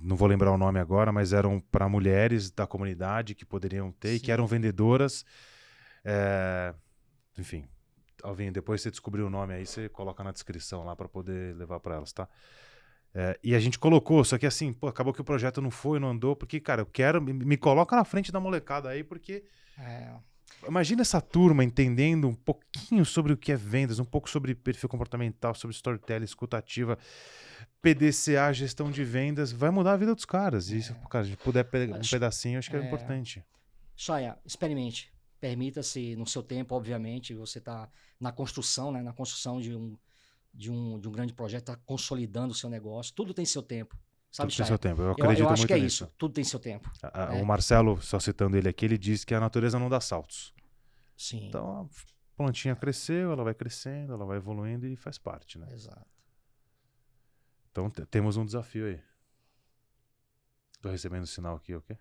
não vou lembrar o nome agora, mas eram para mulheres da comunidade que poderiam ter e que Sim. eram vendedoras. É, enfim, Alvin, depois você descobrir o nome aí, você coloca na descrição lá para poder levar para elas, tá? É, e a gente colocou, só que assim, pô, acabou que o projeto não foi, não andou, porque, cara, eu quero, me, me coloca na frente da molecada aí, porque É, Imagina essa turma entendendo um pouquinho sobre o que é vendas, um pouco sobre perfil comportamental, sobre storytelling, escutativa, PDCA, gestão de vendas, vai mudar a vida dos caras. E se, cara, a gente puder pegar um pedacinho, acho que é, é. importante. Chaya, experimente. Permita-se, no seu tempo, obviamente, você está na construção, né? na construção de um, de um, de um grande projeto, está consolidando o seu negócio. Tudo tem seu tempo. Sabe, Tudo tem seu tempo. Eu Eu, acredito eu acho muito que é nisso. isso. Tudo tem seu tempo. A- a- É. O Marcelo, só citando ele aqui, ele diz que a natureza não dá saltos. Sim. Então a plantinha cresceu, ela vai crescendo, ela vai evoluindo e faz parte, né? Exato. Então te- temos um desafio aí. Tô recebendo sinal aqui, o quê?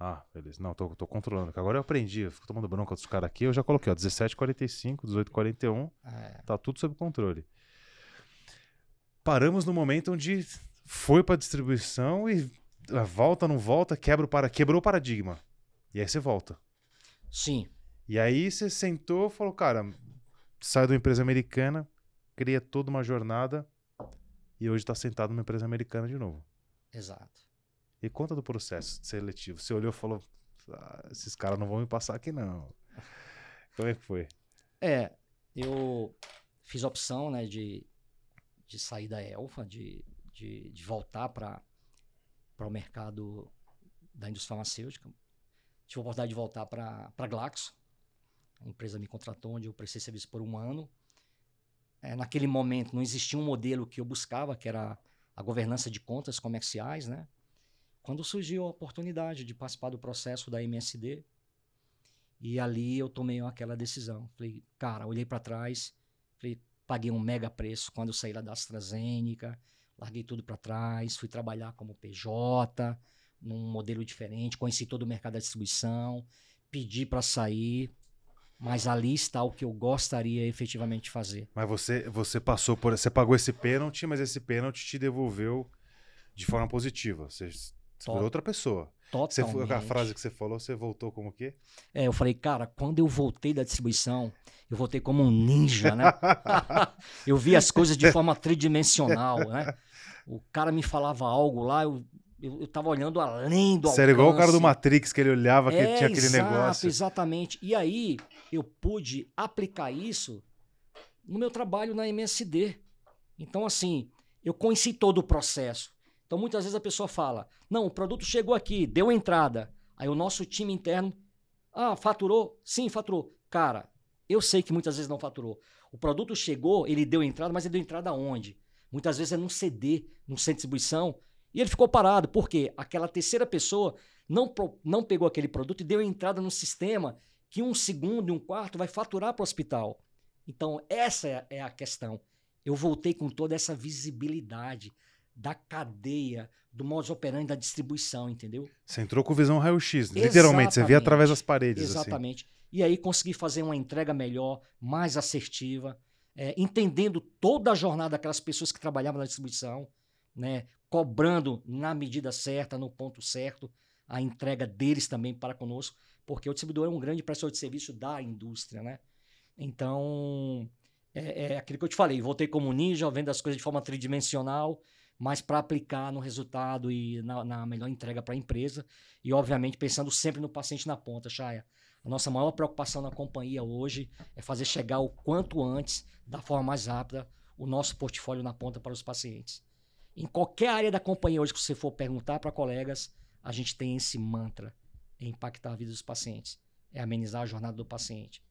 Ah, beleza. Não, tô, tô controlando. Agora eu aprendi. Eu fico tomando bronca dos caras aqui. Eu já coloquei, ó, 17h45, 18h41. É, Tá tudo sob controle. Paramos no momento onde foi pra distribuição e volta, não volta, quebra o para... quebrou o paradigma. E aí você volta. sim, E aí você sentou e falou, cara, sai de uma empresa americana, cria toda uma jornada e hoje tá sentado numa empresa americana de novo. exato. E conta do processo seletivo. Você olhou e falou: "Ah, esses caras não vão me passar aqui, não. Como é que foi? É, eu fiz a opção né, de, de sair da Elfa, de, de, de voltar para o mercado da indústria farmacêutica. tive a oportunidade de voltar para a Glaxo. A empresa me contratou, onde eu prestei serviço por um ano. É, naquele momento não existia um modelo que eu buscava, que era a governança de contas comerciais, né? Quando surgiu a oportunidade de participar do processo da MSD, e ali eu tomei aquela decisão. Falei, cara, olhei para trás, falei, paguei um mega preço quando eu saí lá da AstraZeneca, larguei tudo para trás, fui trabalhar como PJ, num modelo diferente, conheci todo o mercado da distribuição, pedi para sair, mas ali está o que eu gostaria efetivamente de fazer. Mas você, você passou por. Você pagou esse pênalti, mas esse pênalti te devolveu de forma positiva. Você, você foi outra pessoa. Totalmente. Você, a frase que você falou, você voltou como o quê? É, eu falei, cara, quando eu voltei da distribuição, eu voltei como um ninja, né? eu vi as coisas de forma tridimensional, né? O cara me falava algo lá, eu, eu, eu tava olhando além do Você era igual o cara do Matrix, que ele olhava que é, tinha aquele exato, negócio. Exatamente. E aí, eu pude aplicar isso no meu trabalho na MSD. Então, assim, eu conheci todo o processo. Então, muitas vezes a pessoa fala: não, o produto chegou aqui, deu entrada. Aí o nosso time interno, ah, faturou? Sim, faturou. Cara, eu sei que muitas vezes não faturou. O produto chegou, ele deu entrada, mas ele deu entrada aonde? Muitas vezes é num CD, num centro de distribuição, e ele ficou parado, porque aquela terceira pessoa não, não pegou aquele produto e deu entrada no sistema que um segundo e um quarto vai faturar para o hospital. Então, essa é, é a questão. Eu voltei com toda essa visibilidade da cadeia, do modus operandi da distribuição, entendeu? Você entrou com visão raio-x, literalmente, você via através das paredes. Assim. Exatamente. Assim. E aí consegui fazer uma entrega melhor, mais assertiva, é, entendendo toda a jornada daquelas pessoas que trabalhavam na distribuição, né, cobrando na medida certa, no ponto certo, a entrega deles também para conosco, porque o distribuidor é um grande prestador de serviço da indústria, né? Então, é, é aquilo que eu te falei, voltei como ninja, vendo as coisas de forma tridimensional, mas para aplicar no resultado e na, na melhor entrega para a empresa. E, obviamente, pensando sempre no paciente na ponta, Chaya. A nossa maior preocupação na companhia hoje é fazer chegar o quanto antes, da forma mais rápida, o nosso portfólio na ponta para os pacientes. Em qualquer área da companhia hoje que você for perguntar para colegas, a gente tem esse mantra: é impactar a vida dos pacientes, é amenizar a jornada do paciente.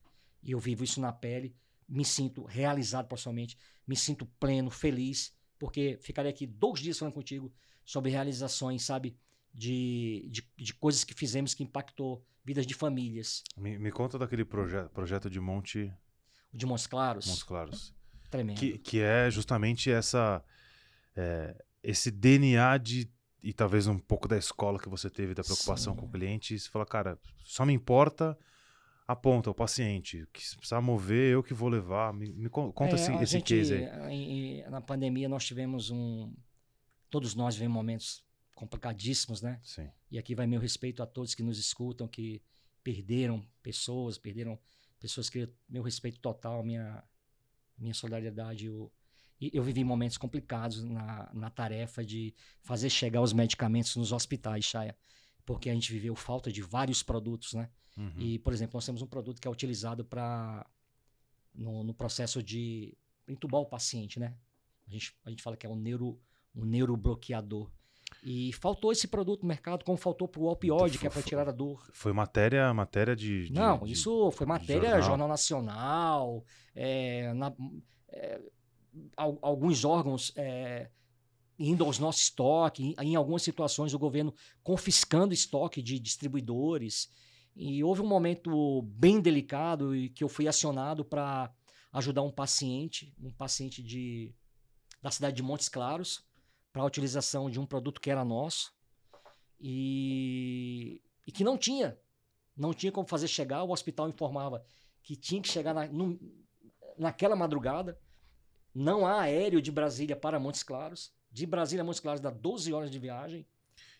E eu vivo isso na pele, me sinto realizado profissionalmente, me sinto pleno, feliz porque ficaria aqui dois dias falando contigo sobre realizações, sabe? De, de, de coisas que fizemos que impactou vidas de famílias. Me, me conta daquele proje projeto de Monte... O de Montes Claros. Montes Claros. Tremendo. Que, que é justamente essa... É, esse DNA de e talvez um pouco da escola que você teve, da preocupação Sim. com o cliente, você fala, cara, só me importa a ponta, o paciente. Que se precisar mover, eu que vou levar. Me, me conta é, esse, esse gente, case aí. na pandemia nós tivemos um. Todos nós vivemos momentos complicadíssimos, né? Sim. E aqui vai meu respeito a todos que nos escutam, que perderam pessoas, perderam pessoas que. Meu respeito total, minha, minha solidariedade. Eu, eu vivi momentos complicados na, na tarefa de fazer chegar os medicamentos nos hospitais, Chaya. Porque a gente viveu falta de vários produtos, né? Uhum. E, por exemplo, nós temos um produto que é utilizado para no, no, processo de entubar o paciente, né? A gente, a gente fala que é um, neuro, um neurobloqueador. E faltou esse produto no mercado, como faltou para o opioide, então, que é para tirar a dor. Foi matéria, matéria de. de Não, de isso foi matéria jornal, jornal Nacional, é, na, é, alguns órgãos é, indo aos nossos estoques, em, algumas situações o governo confiscando estoque de distribuidores. E houve um momento bem delicado e que eu fui acionado para ajudar um paciente, um paciente de, da cidade de Montes Claros, para a utilização de um produto que era nosso e, e, que não tinha, não tinha como fazer chegar. O hospital informava que tinha que chegar na, no, naquela madrugada. Não há aéreo de Brasília para Montes Claros. De Brasília a Montes Claros dá 12 horas de viagem.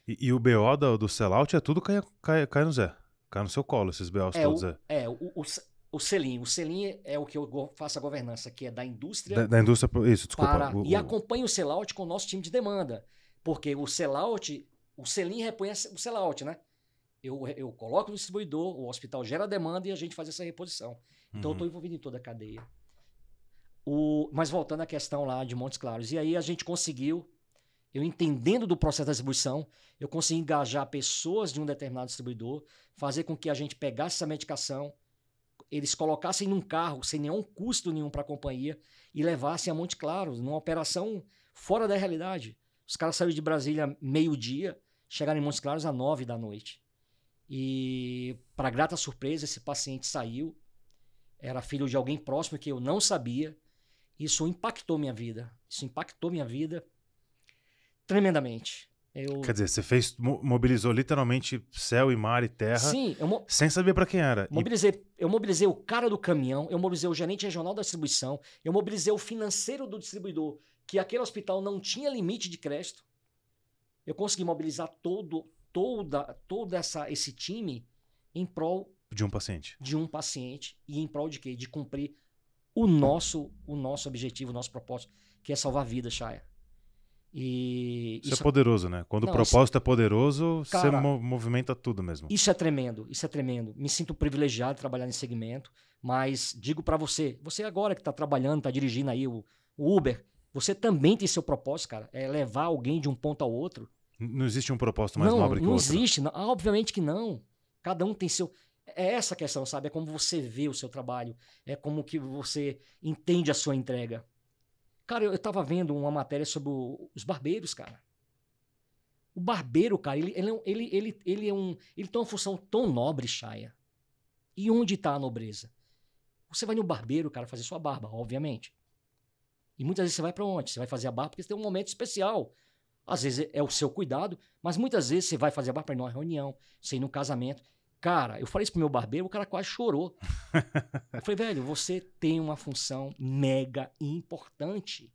E, e o BO do, do sellout é tudo cai, cai, cai no Zé. Cai no seu colo esses BOs é, todos, o, é. É, o, o, o selim. O selim é o que eu faço a governança, que é da indústria. Da, da indústria, isso, desculpa. Para, o, e acompanha o sellout com o nosso time de demanda. Porque o sellout, o selim repõe o sellout, né? Eu, eu coloco no distribuidor, o hospital gera demanda e a gente faz essa reposição. Então uhum. eu estou envolvido em toda a cadeia. O, mas voltando à questão lá de Montes Claros. E aí a gente conseguiu eu entendendo do processo da distribuição, eu consegui engajar pessoas de um determinado distribuidor, fazer com que a gente pegasse essa medicação, eles colocassem num carro sem nenhum custo nenhum para a companhia e levassem a Monte Claro, numa operação fora da realidade. Os caras saíram de Brasília meio-dia, chegaram em Montes Claros às nove da noite. E, para grata surpresa, esse paciente saiu. Era filho de alguém próximo que eu não sabia. Isso impactou minha vida. Isso impactou minha vida tremendamente. Eu... Quer dizer, você fez, mobilizou literalmente céu e mar e terra. Sim, eu mo... sem saber para quem era. Mobilizei, e... eu mobilizei o cara do caminhão, eu mobilizei o gerente regional da distribuição, eu mobilizei o financeiro do distribuidor, que aquele hospital não tinha limite de crédito. Eu consegui mobilizar todo, toda, todo essa, esse time em prol de um paciente. De um paciente e em prol de quê? De cumprir o nosso, o nosso objetivo, o nosso propósito, que é salvar vidas, Chaya. E isso, isso, é poderoso, né? Quando não, o propósito isso... é poderoso, cara, você movimenta tudo mesmo. Isso é tremendo, isso é tremendo. Me sinto privilegiado de trabalhar nesse segmento, mas digo para você, você agora que está trabalhando, está dirigindo aí o, o, Uber, você também tem seu propósito, cara, é levar alguém de um ponto ao outro. Não existe um propósito mais não, nobre que o outro. Não existe, não, obviamente que não. Cada um tem seu. É essa questão, sabe? É como você vê o seu trabalho, é como que você entende a sua entrega. Cara, eu, eu tava vendo uma matéria sobre o, os barbeiros, cara. O barbeiro, cara, ele, ele, é ele, ele, ele, é um, ele tem uma função tão nobre, Chaya. E onde está a nobreza? Você vai no barbeiro, cara, fazer sua barba, obviamente. E muitas vezes você vai para onde? Você vai fazer a barba porque você tem um momento especial. Às vezes é o seu cuidado, mas muitas vezes você vai fazer a barba para ir numa reunião, você ir num casamento. Cara, eu falei isso pro meu barbeiro, o cara quase chorou. eu falei, velho, você tem uma função mega importante.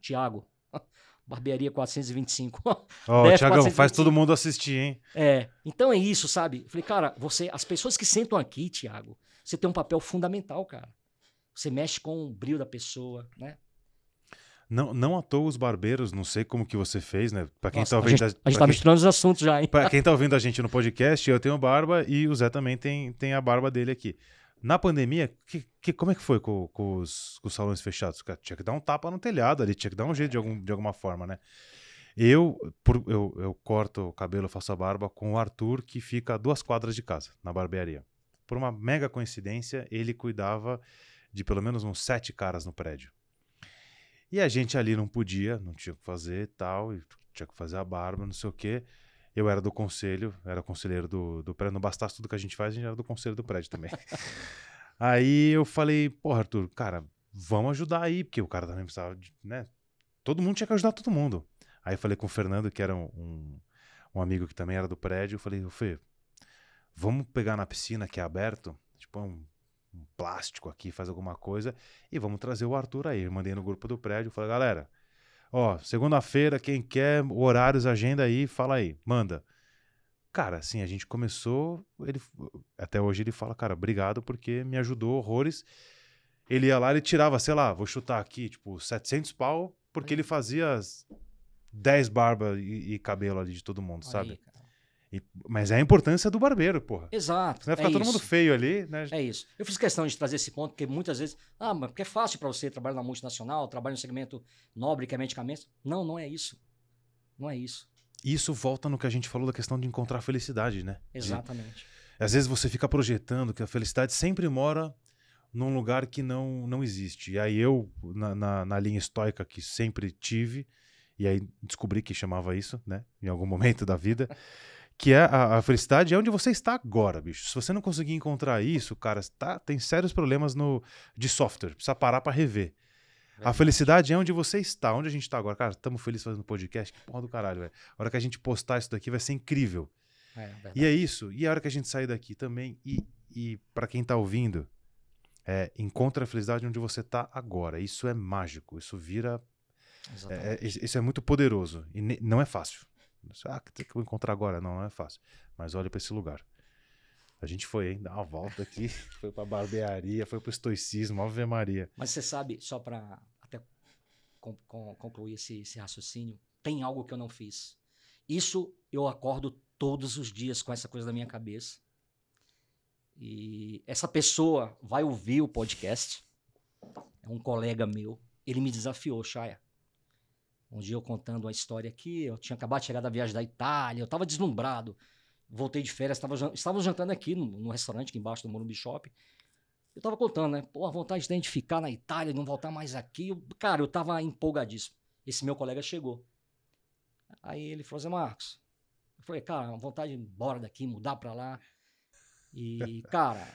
Tiago, barbearia 425. Ó, oh, Tiagão, faz todo mundo assistir, hein? É, então é isso, sabe? Eu falei, cara, você, as pessoas que sentam aqui, Tiago, você tem um papel fundamental, cara. Você mexe com o brilho da pessoa, né? Não, não à toa os barbeiros, não sei como que você fez, né? Pra quem Nossa, tá ouvindo. A gente, a gente tá quem, misturando os assuntos já, hein? Pra quem tá ouvindo a gente no podcast, eu tenho barba e o Zé também tem, tem a barba dele aqui. Na pandemia, que, que, como é que foi com, com, os, com os salões fechados? Tinha que dar um tapa no telhado ali, tinha que dar um jeito de, algum, de alguma forma, né? Eu, por, eu, eu corto o cabelo, faço a barba com o Arthur, que fica a duas quadras de casa, na barbearia. Por uma mega coincidência, ele cuidava de pelo menos uns sete caras no prédio. E a gente ali não podia, não tinha o que fazer e tal, e tinha que fazer a barba, não sei o quê. Eu era do conselho, era conselheiro do, do prédio. Não bastasse tudo que a gente faz, a gente era do conselho do prédio também. aí eu falei, porra, Arthur, cara, vamos ajudar aí, porque o cara também precisava, de, né? Todo mundo tinha que ajudar todo mundo. Aí eu falei com o Fernando, que era um, um amigo que também era do prédio, eu falei, Fê, vamos pegar na piscina que é aberto, tipo um um plástico aqui, faz alguma coisa e vamos trazer o Arthur aí. Eu mandei no grupo do prédio, falei, galera, ó, segunda-feira, quem quer horários, agenda aí, fala aí, manda. Cara, assim, a gente começou, ele até hoje ele fala, cara, obrigado porque me ajudou horrores. Ele ia lá, ele tirava, sei lá, vou chutar aqui, tipo, 700 pau, porque ele fazia 10 barbas e, e cabelo ali de todo mundo, aí, sabe? Cara. E, mas é a importância do barbeiro, porra. Exato. Vai ficar é todo isso. mundo feio ali, né? É isso. Eu fiz questão de trazer esse ponto, porque muitas vezes. Ah, mas porque é fácil para você trabalhar na multinacional, trabalhar no segmento nobre que é medicamentos. Não, não é isso. Não é isso. Isso volta no que a gente falou da questão de encontrar felicidade, né? Exatamente. De, às vezes você fica projetando que a felicidade sempre mora num lugar que não, não existe. E aí eu, na, na, na linha estoica que sempre tive, e aí descobri que chamava isso, né? Em algum momento da vida. Que é a, a, felicidade é onde você está agora, bicho. Se você não conseguir encontrar isso, cara, tá, tem sérios problemas no, de software. Precisa parar para rever. A felicidade é onde você está, onde a gente está agora. Cara, estamos felizes fazendo podcast. Que porra do caralho, velho. A hora que a gente postar isso daqui vai ser incrível. É, e é isso. E a hora que a gente sair daqui também. E, e para quem está ouvindo, é, encontra a felicidade onde você está agora. Isso é mágico. Isso vira. É, é isso é muito poderoso. E ne, não é fácil. Ah, que eu encontrar agora? Não, não é fácil. Mas olha para esse lugar. A gente foi, hein? Dar uma volta aqui. foi pra barbearia, foi pro estoicismo, Ave Maria. Mas você sabe, só para até concluir esse, esse raciocínio, tem algo que eu não fiz. Isso eu acordo todos os dias com essa coisa na minha cabeça. E essa pessoa vai ouvir o podcast. É um colega meu. Ele me desafiou, Chaya. Um dia eu contando uma história aqui, eu tinha acabado de chegar da viagem da Itália, eu estava deslumbrado. Voltei de férias, tava, estávamos jantando aqui no, no, restaurante aqui embaixo do Morumbi Shop. Eu tava contando, né? Pô, a vontade de identificar na Itália, não voltar mais aqui. Eu, cara, eu tava empolgadíssimo. Esse meu colega chegou. Aí ele falou, Zé Marcos. Eu falei, cara, vontade de ir embora daqui, mudar pra lá. E, cara,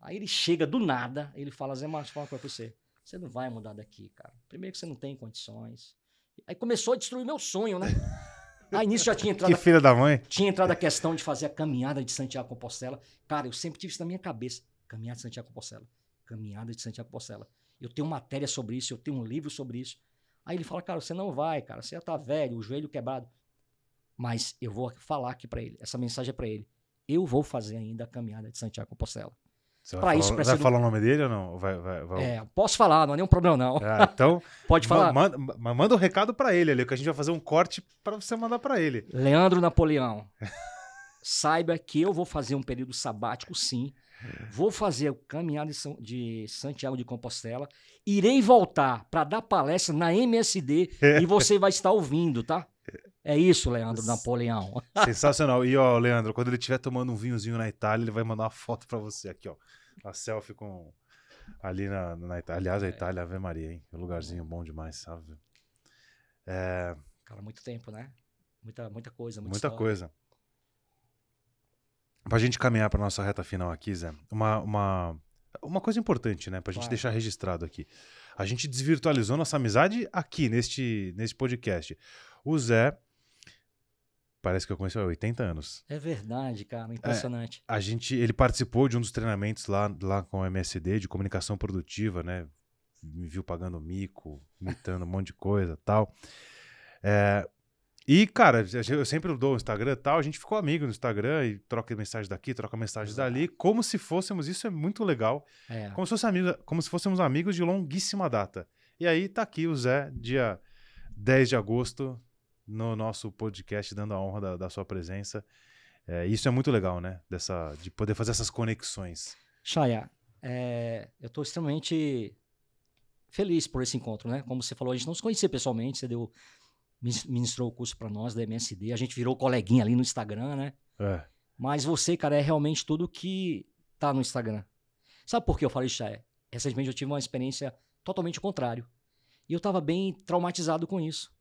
aí ele chega do nada, ele fala, Zé Marcos, fala uma coisa pra você. Você não vai mudar daqui, cara. Primeiro que você não tem condições. Aí começou a destruir meu sonho, né? Aí nisso já tinha entrado. que filha da mãe. Tinha entrado a questão de fazer a caminhada de Santiago Compostela. Cara, eu sempre tive isso na minha cabeça. Caminhada de Santiago Compostela. Caminhada de Santiago Compostela. Eu tenho matéria sobre isso, eu tenho um livro sobre isso. Aí ele fala, cara, você não vai, cara. Você já tá velho, o joelho quebrado. Mas eu vou falar aqui para ele. Essa mensagem é para ele. Eu vou fazer ainda a caminhada de Santiago Compostela. Você vai, isso, falar, vai falar o nome dele ou não? Vai, vai, vai... É, posso falar, não é nenhum problema não. Ah, então, pode falar. Manda, manda um recado para ele ali, que a gente vai fazer um corte para você mandar para ele. Leandro Napoleão, saiba que eu vou fazer um período sabático, sim. Vou fazer o caminhada de Santiago de Compostela. Irei voltar para dar palestra na MSD e você vai estar ouvindo, tá? É isso, Leandro Napoleão. Sensacional. E ó, Leandro, quando ele estiver tomando um vinhozinho na Itália, ele vai mandar uma foto para você aqui, ó. A selfie com ali na, na Itália. Aliás, a é. Itália, Ave Maria, hein? Um lugarzinho bom demais, sabe? É... Cara, muito tempo, né? Muita, muita coisa, muita, muita coisa. Pra gente caminhar pra nossa reta final aqui, Zé, uma, uma, uma coisa importante, né? Pra gente deixar registrado aqui. A gente desvirtualizou nossa amizade aqui, neste, neste podcast. O Zé Parece que eu conheço há 80 anos. É verdade, cara, impressionante. É, a gente, ele participou de um dos treinamentos lá, lá com o MSD de comunicação produtiva, né? Me viu pagando mico, imitando um monte de coisa, tal. É, e, cara, eu sempre dou o Instagram e tal, a gente ficou amigo no Instagram e troca mensagem daqui, troca mensagem dali, como se fôssemos, isso é muito legal, é. como, se fosse amigo, como se fôssemos amigos de longuíssima data. E aí tá aqui o Zé, dia 10 de agosto, no nosso podcast, dando a honra da, da sua presença. É, isso é muito legal, né? Dessa, de poder fazer essas conexões. Chaya, é, eu estou extremamente feliz por esse encontro, né? Como você falou, a gente não se conhecia pessoalmente, você deu, ministrou o curso para nós da MSD, a gente virou coleguinha ali no Instagram, né? É. Mas você, cara, é realmente tudo que tá no Instagram. Sabe por que eu falei, Chaya? Recentemente eu tive uma experiência totalmente contrário. E eu estava bem traumatizado com isso.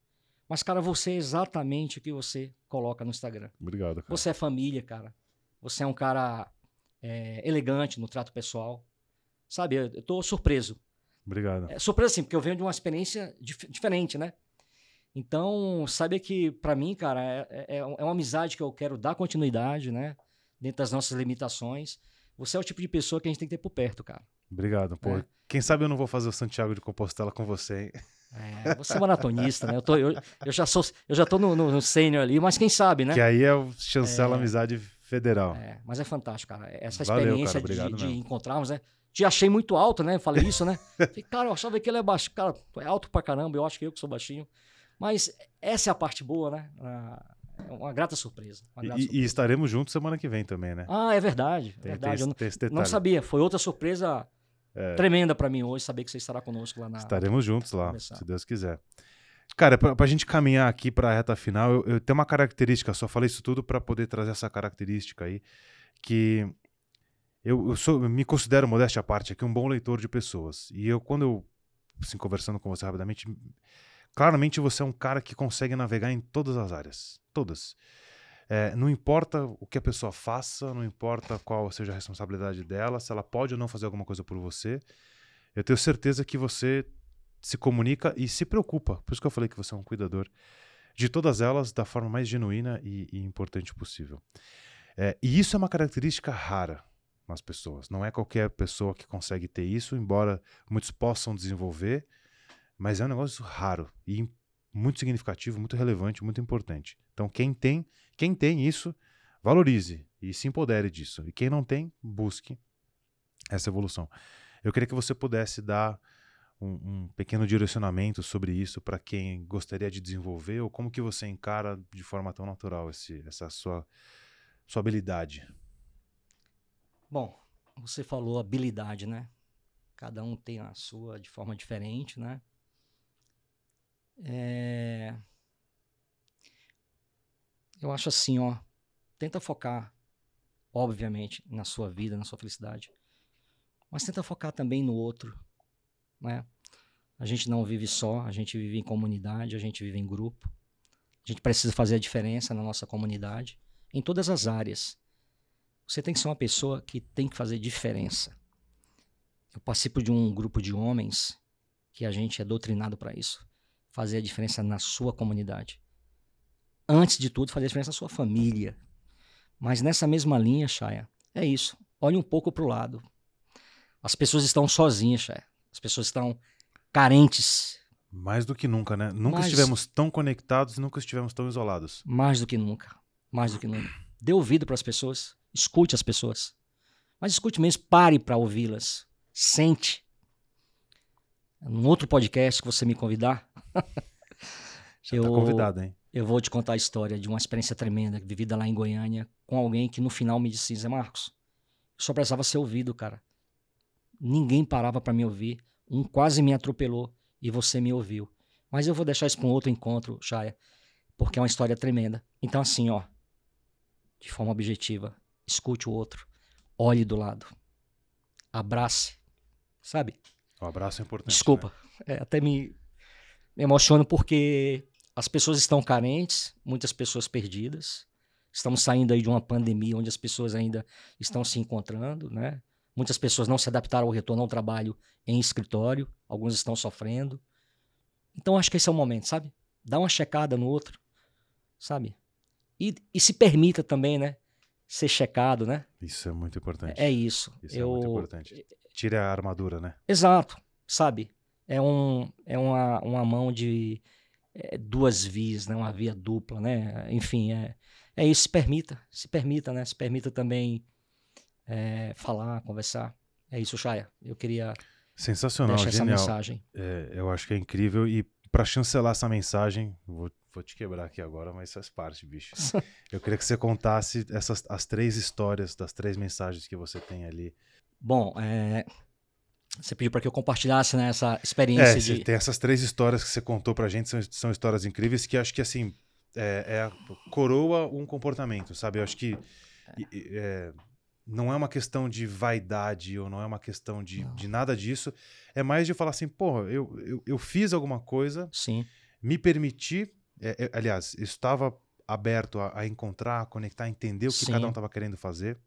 Mas, cara, você é exatamente o que você coloca no Instagram. Obrigado, cara. Você é família, cara. Você é um cara é, elegante no trato pessoal. Sabe, eu, eu tô surpreso. Obrigado. É, surpreso, sim, porque eu venho de uma experiência dif diferente, né? Então, sabe que para mim, cara, é, é, é, uma amizade que eu quero dar continuidade, né? Dentro das nossas limitações. Você é o tipo de pessoa que a gente tem que ter por perto, cara. Obrigado, pô. É. Quem sabe eu não vou fazer o Santiago de Compostela com você, hein? É, você é maratonista, né? Eu, tô, eu, eu, já sou, eu já tô no, no, no sênior ali, mas quem sabe, né? Que aí é o chancela é, amizade federal. É, mas é fantástico, cara. Essa experiência Valeu, de, de encontrarmos, né? Te achei muito alto, né? Falei isso, né? Falei, cara, eu achava que ele é baixo. Cara, é alto pra caramba, eu acho que eu que sou baixinho. Mas essa é a parte boa, né? É uma grata surpresa. Uma grata e, surpresa. e, estaremos juntos semana que vem também, né? Ah, é verdade. É tem, verdade. Tem, eu não, não sabia. Foi outra surpresa é. tremenda para mim hoje saber que você estará conosco lá na. Estaremos juntos lá, se Deus quiser. Cara, pra, pra gente caminhar aqui para a reta final, eu, eu, tenho uma característica, só falei isso tudo para poder trazer essa característica aí, que eu, eu, sou, eu me considero, modéstia à parte, aqui um bom leitor de pessoas. E eu, quando eu, assim, conversando com você rapidamente, claramente você é um cara que consegue navegar em todas as áreas. Todas. É, não importa o que a pessoa faça, não importa qual seja a responsabilidade dela, se ela pode ou não fazer alguma coisa por você, eu tenho certeza que você se comunica e se preocupa. Por isso que eu falei que você é um cuidador de todas elas da forma mais genuína e, e importante possível. É, e isso é uma característica rara nas pessoas. Não é qualquer pessoa que consegue ter isso, embora muitos possam desenvolver, mas é um negócio raro e muito significativo, muito relevante, muito importante. Então, quem tem, quem tem isso, valorize e se empodere disso. E quem não tem, busque essa evolução. Eu queria que você pudesse dar um, um pequeno direcionamento sobre isso para quem gostaria de desenvolver ou como que você encara de forma tão natural esse, essa sua, sua habilidade. Bom, você falou habilidade, né? Cada um tem a sua de forma diferente, né? É... Eu acho assim, ó. Tenta focar, obviamente, na sua vida, na sua felicidade. Mas tenta focar também no outro, né? A gente não vive só, a gente vive em comunidade, a gente vive em grupo. A gente precisa fazer a diferença na nossa comunidade, em todas as áreas. Você tem que ser uma pessoa que tem que fazer diferença. Eu participo de um grupo de homens que a gente é doutrinado para isso. Fazer a diferença na sua comunidade. Antes de tudo, fazer a diferença na sua família. Mas nessa mesma linha, Chaya, é isso. Olhe um pouco para o lado. As pessoas estão sozinhas, Chaya. As pessoas estão carentes. Mais do que nunca, né? Nunca Mais- estivemos tão conectados, nunca estivemos tão isolados. Mais do que nunca. Mais do que nunca. Dê ouvido para as pessoas. Escute as pessoas. Mas escute mesmo, pare para ouvi-las. Sente. Num outro podcast que você me convidar, Já Eu- tá convidado, hein? eu vou te contar a história de uma experiência tremenda vivida lá em Goiânia com alguém que no final me disse: Zé Marcos, só precisava ser ouvido, cara. Ninguém parava para me ouvir. Um quase me atropelou e você me ouviu. Mas eu vou deixar isso para um outro encontro, Chaya, porque é uma história tremenda. Então, assim, ó, de forma objetiva, escute o outro, olhe do lado, abrace, sabe? O abraço é importante. Desculpa, né? é, até me, me emociono porque as pessoas estão carentes, muitas pessoas perdidas. Estamos saindo aí de uma pandemia onde as pessoas ainda estão se encontrando, né? Muitas pessoas não se adaptaram ao retorno ao trabalho em escritório, alguns estão sofrendo. Então acho que esse é o momento, sabe? Dá uma checada no outro, sabe? E, e se permita também, né? Ser checado, né? Isso é muito importante. É isso. Isso é Eu, muito importante. Tire a armadura, né? Exato, sabe? É, um, é uma, uma mão de é, duas vias, né? uma via dupla, né? Enfim, é, é isso, se permita, se permita, né? Se permita também é, falar, conversar. É isso, Chaya. Eu queria Sensacional, deixar essa genial. mensagem. É, eu acho que é incrível. E pra chancelar essa mensagem, vou, vou te quebrar aqui agora, mas faz parte, bicho. Eu queria que você contasse essas, as três histórias das três mensagens que você tem ali. Bom, é, você pediu para que eu compartilhasse né, essa É, experiência você de. tem essas três histórias que você contou pra gente, são, são histórias incríveis que acho que, assim, é, é a- coroa um comportamento, sabe? Eu acho que é, não é uma questão de vaidade ou não é uma questão de, de nada disso. É mais de falar assim, porra, eu, eu, eu fiz alguma coisa, Sim, me permiti, é, é, aliás, eu estava aberto a, a encontrar, a conectar, a entender o que Sim. cada um estava querendo fazer.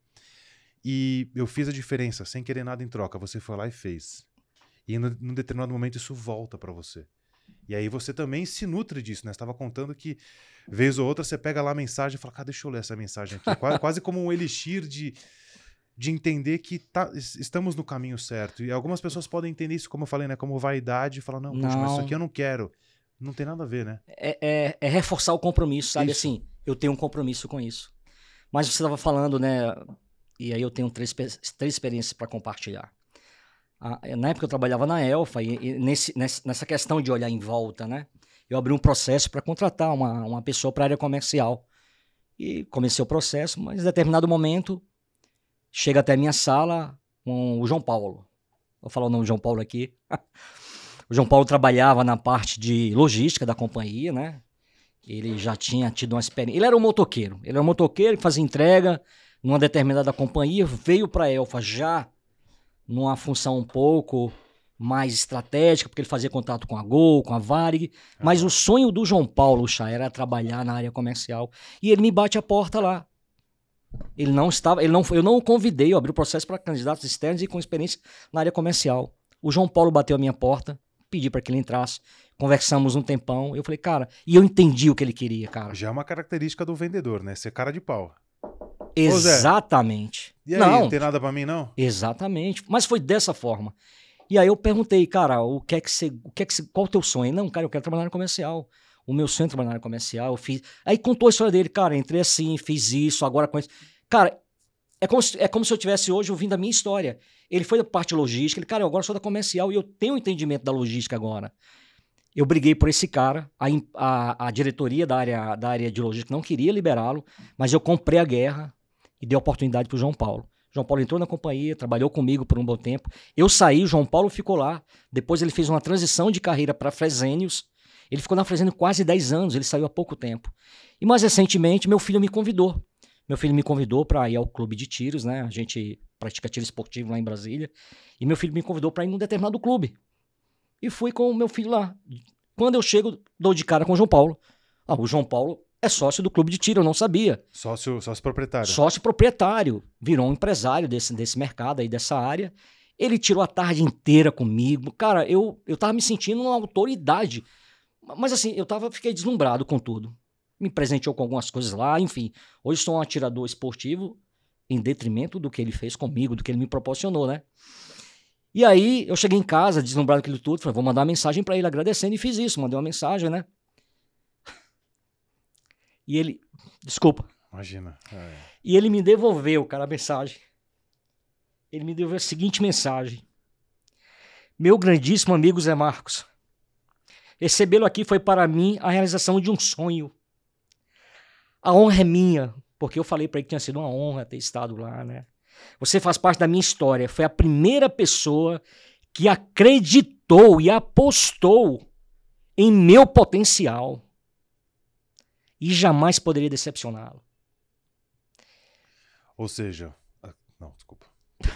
E eu fiz a diferença, sem querer nada em troca. Você foi lá e fez. E no- num determinado momento isso volta pra você. E aí você também se nutre disso, né? Você estava contando que, vez ou outra, você pega lá a mensagem e fala, cara, deixa eu ler essa mensagem aqui. quase, quase como um elixir de, de entender que tá- es- estamos no caminho certo. E algumas pessoas podem entender isso, como eu falei, né? Como vaidade, e falar, não, poxa, mas isso aqui eu não quero. Não tem nada a ver, né? é, é- é reforçar o compromisso, sabe? Isso. Assim, eu tenho um compromisso com isso. Mas você estava falando, né? E aí eu tenho três, três experiências para compartilhar. Ah, na época eu trabalhava na Elfa e, e nesse, nessa questão de olhar em volta, né? Eu abri um processo para contratar uma, uma pessoa para a área comercial. E comecei o processo, mas em determinado momento chega até a minha sala com o João Paulo. Vou falar o nome do João Paulo aqui. O João Paulo trabalhava na parte de logística da companhia, né? Ele já tinha tido uma experiência. Ele era um motoqueiro. Ele era um motoqueiro que fazia entrega numa determinada companhia, veio para a Elfa já numa função um pouco mais estratégica, porque ele fazia contato com a Gol, com a Varig. Mas o sonho do João Paulo, Chá, era trabalhar na área comercial. E ele me bate a porta lá. Ele não estava, ele não eu não o convidei, eu abri o processo para candidatos externos e com experiência na área comercial. O João Paulo bateu a minha porta, pedi para que ele entrasse, conversamos um tempão. Eu falei, cara, e eu entendi o que ele queria, cara. Já é uma característica do vendedor, né? Ser cara de pau. Exatamente. E aí, não, não, tem nada pra mim, não? exatamente. Mas foi dessa forma. E aí eu perguntei, cara, o que é que você, o que é que você, qual o teu sonho? Não, cara, eu quero trabalhar área comercial. O meu sonho é trabalhar na área comercial. Eu fiz. Aí contou a história dele, cara, entrei assim, fiz isso, agora com isso. Cara, é como, se, é como se eu tivesse hoje ouvindo a minha história. Ele foi da parte logística, ele, cara, eu agora sou da comercial e eu tenho entendimento da logística agora. Eu briguei por esse cara, a, a, a diretoria da área, da área de logística não queria liberá-lo, mas eu comprei a guerra e dei oportunidade para o João Paulo. João Paulo entrou na companhia, trabalhou comigo por um bom tempo. Eu saí, o João Paulo ficou lá. Depois ele fez uma transição de carreira para Fresenius. Ele ficou na Fresenius quase 10 anos, ele saiu há pouco tempo. E mais recentemente, meu filho me convidou. Meu filho me convidou para ir ao clube de tiros, né? A gente pratica tiro esportivo lá em Brasília. E meu filho me convidou para ir num determinado clube. E fui com o meu filho lá. Quando eu chego, dou de cara com o João Paulo. Ah, o João Paulo é sócio do clube de tiro, eu não sabia. Sócio, sócio proprietário. Sócio proprietário. Virou um empresário desse, desse mercado aí, dessa área. Ele tirou a tarde inteira comigo. Cara, eu, eu tava me sentindo uma autoridade. Mas assim, eu tava, fiquei deslumbrado com tudo. Me presenteou com algumas coisas lá, enfim. Hoje sou um atirador esportivo em detrimento do que ele fez comigo, do que ele me proporcionou, né? E aí eu cheguei em casa, deslumbrado aquilo tudo, falei, vou mandar uma mensagem para ele agradecendo e fiz isso, mandei uma mensagem, né? E ele, desculpa. Imagina. É. E ele me devolveu, cara, a mensagem. Ele me devolveu a seguinte mensagem: Meu grandíssimo amigo Zé Marcos, recebê-lo aqui foi para mim a realização de um sonho. A honra é minha, porque eu falei para ele que tinha sido uma honra ter estado lá, né? Você faz parte da minha história. Foi a primeira pessoa que acreditou e apostou em meu potencial. E jamais poderia decepcioná-lo. Ou seja, ah, não, desculpa.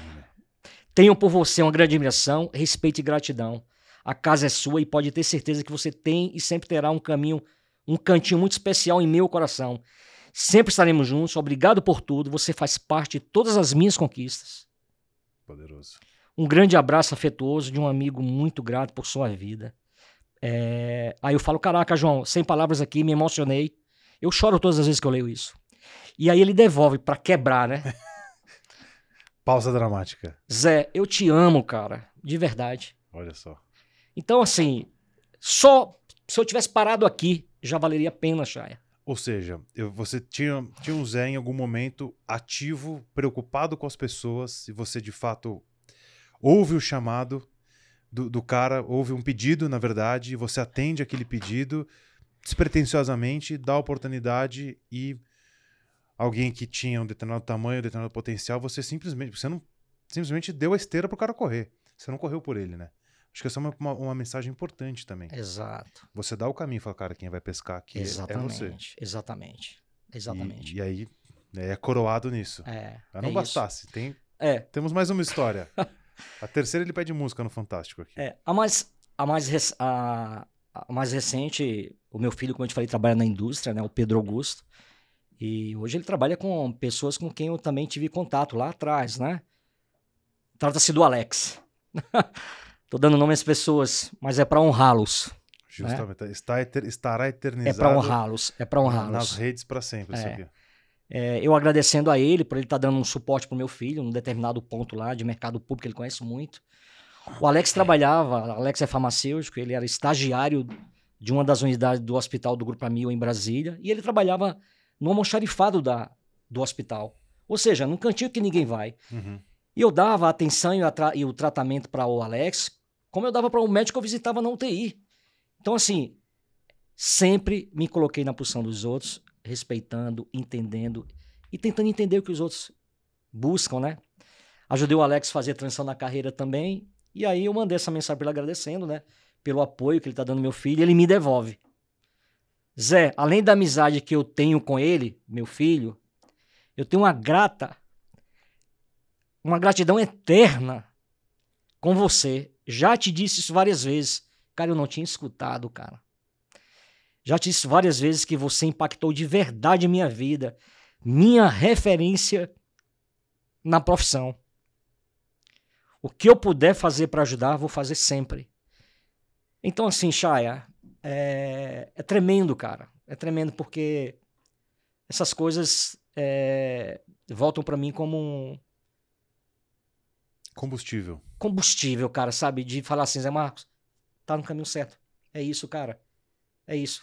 Tenho por você uma grande admiração, respeito e gratidão. A casa é sua e pode ter certeza que você tem e sempre terá um caminho, um cantinho muito especial em meu coração. Sempre estaremos juntos. Obrigado por tudo. Você faz parte de todas as minhas conquistas. Poderoso. Um grande abraço afetuoso de um amigo muito grato por sua vida. É... Aí eu falo: Caraca, João, sem palavras aqui, me emocionei. Eu choro todas as vezes que eu leio isso. E aí ele devolve para quebrar, né? Pausa dramática. Zé, eu te amo, cara. De verdade. Olha só. Então, assim, só se eu tivesse parado aqui, já valeria a pena, Chaya. Ou seja, eu, você tinha, tinha um Zé em algum momento ativo, preocupado com as pessoas, e você de fato ouve o chamado do, do cara, ouve um pedido, na verdade, e você atende aquele pedido despretensiosamente, dá oportunidade e alguém que tinha um determinado tamanho, um determinado potencial, você simplesmente, você não simplesmente deu a esteira pro cara correr. Você não correu por ele, né? Acho que essa é uma, uma, uma, mensagem importante também. Exato. Você dá o caminho e fala, cara, quem vai pescar aqui exatamente, é você. Exatamente. Exatamente. E, e aí é coroado nisso. É. Mas não é bastasse. Tem, é. Temos mais uma história. a terceira ele pede música no Fantástico aqui. É. A mais, a mais, a, a mais recente, o meu filho, como eu te falei, trabalha na indústria, né? O Pedro Augusto. E hoje ele trabalha com pessoas com quem eu também tive contato lá atrás, né? Trata-se do Alex. Tô dando nome às pessoas, mas é para honrá-los. Justamente. Né? Está eter, estará eternizado. É para honrá-los. É para honrá-los. Nas redes para sempre, é. isso aqui. É, eu agradecendo a ele por ele estar tá dando um suporte para o meu filho, num determinado ponto lá de mercado público, ele conhece muito. O Alex trabalhava, o Alex é farmacêutico, ele era estagiário de uma das unidades do hospital do Grupo Amil em Brasília, e ele trabalhava no almoxarifado da, do hospital. Ou seja, num cantinho que ninguém vai. Uhum. E eu dava atenção e, e o tratamento para o Alex como eu dava para o médico eu visitava na UTI. Então, assim, sempre me coloquei na posição dos outros, respeitando, entendendo e tentando entender o que os outros buscam, né? Ajudei o Alex a fazer transição na carreira também. E aí eu mandei essa mensagem para ele agradecendo, né? Pelo apoio que ele está dando meu filho. Ele me devolve. Zé, além da amizade que eu tenho com ele, meu filho, eu tenho uma grata, uma gratidão eterna com você já te disse isso várias vezes. Cara, eu não tinha escutado, cara. Já te disse várias vezes que você impactou de verdade a minha vida, minha referência na profissão. O que eu puder fazer para ajudar, vou fazer sempre. Então, assim, Chaya, é, é tremendo, cara. É tremendo porque essas coisas é, voltam para mim como um, Combustível. Combustível, cara, sabe? De falar assim, Zé Marcos, tá no caminho certo. É isso, cara. É isso.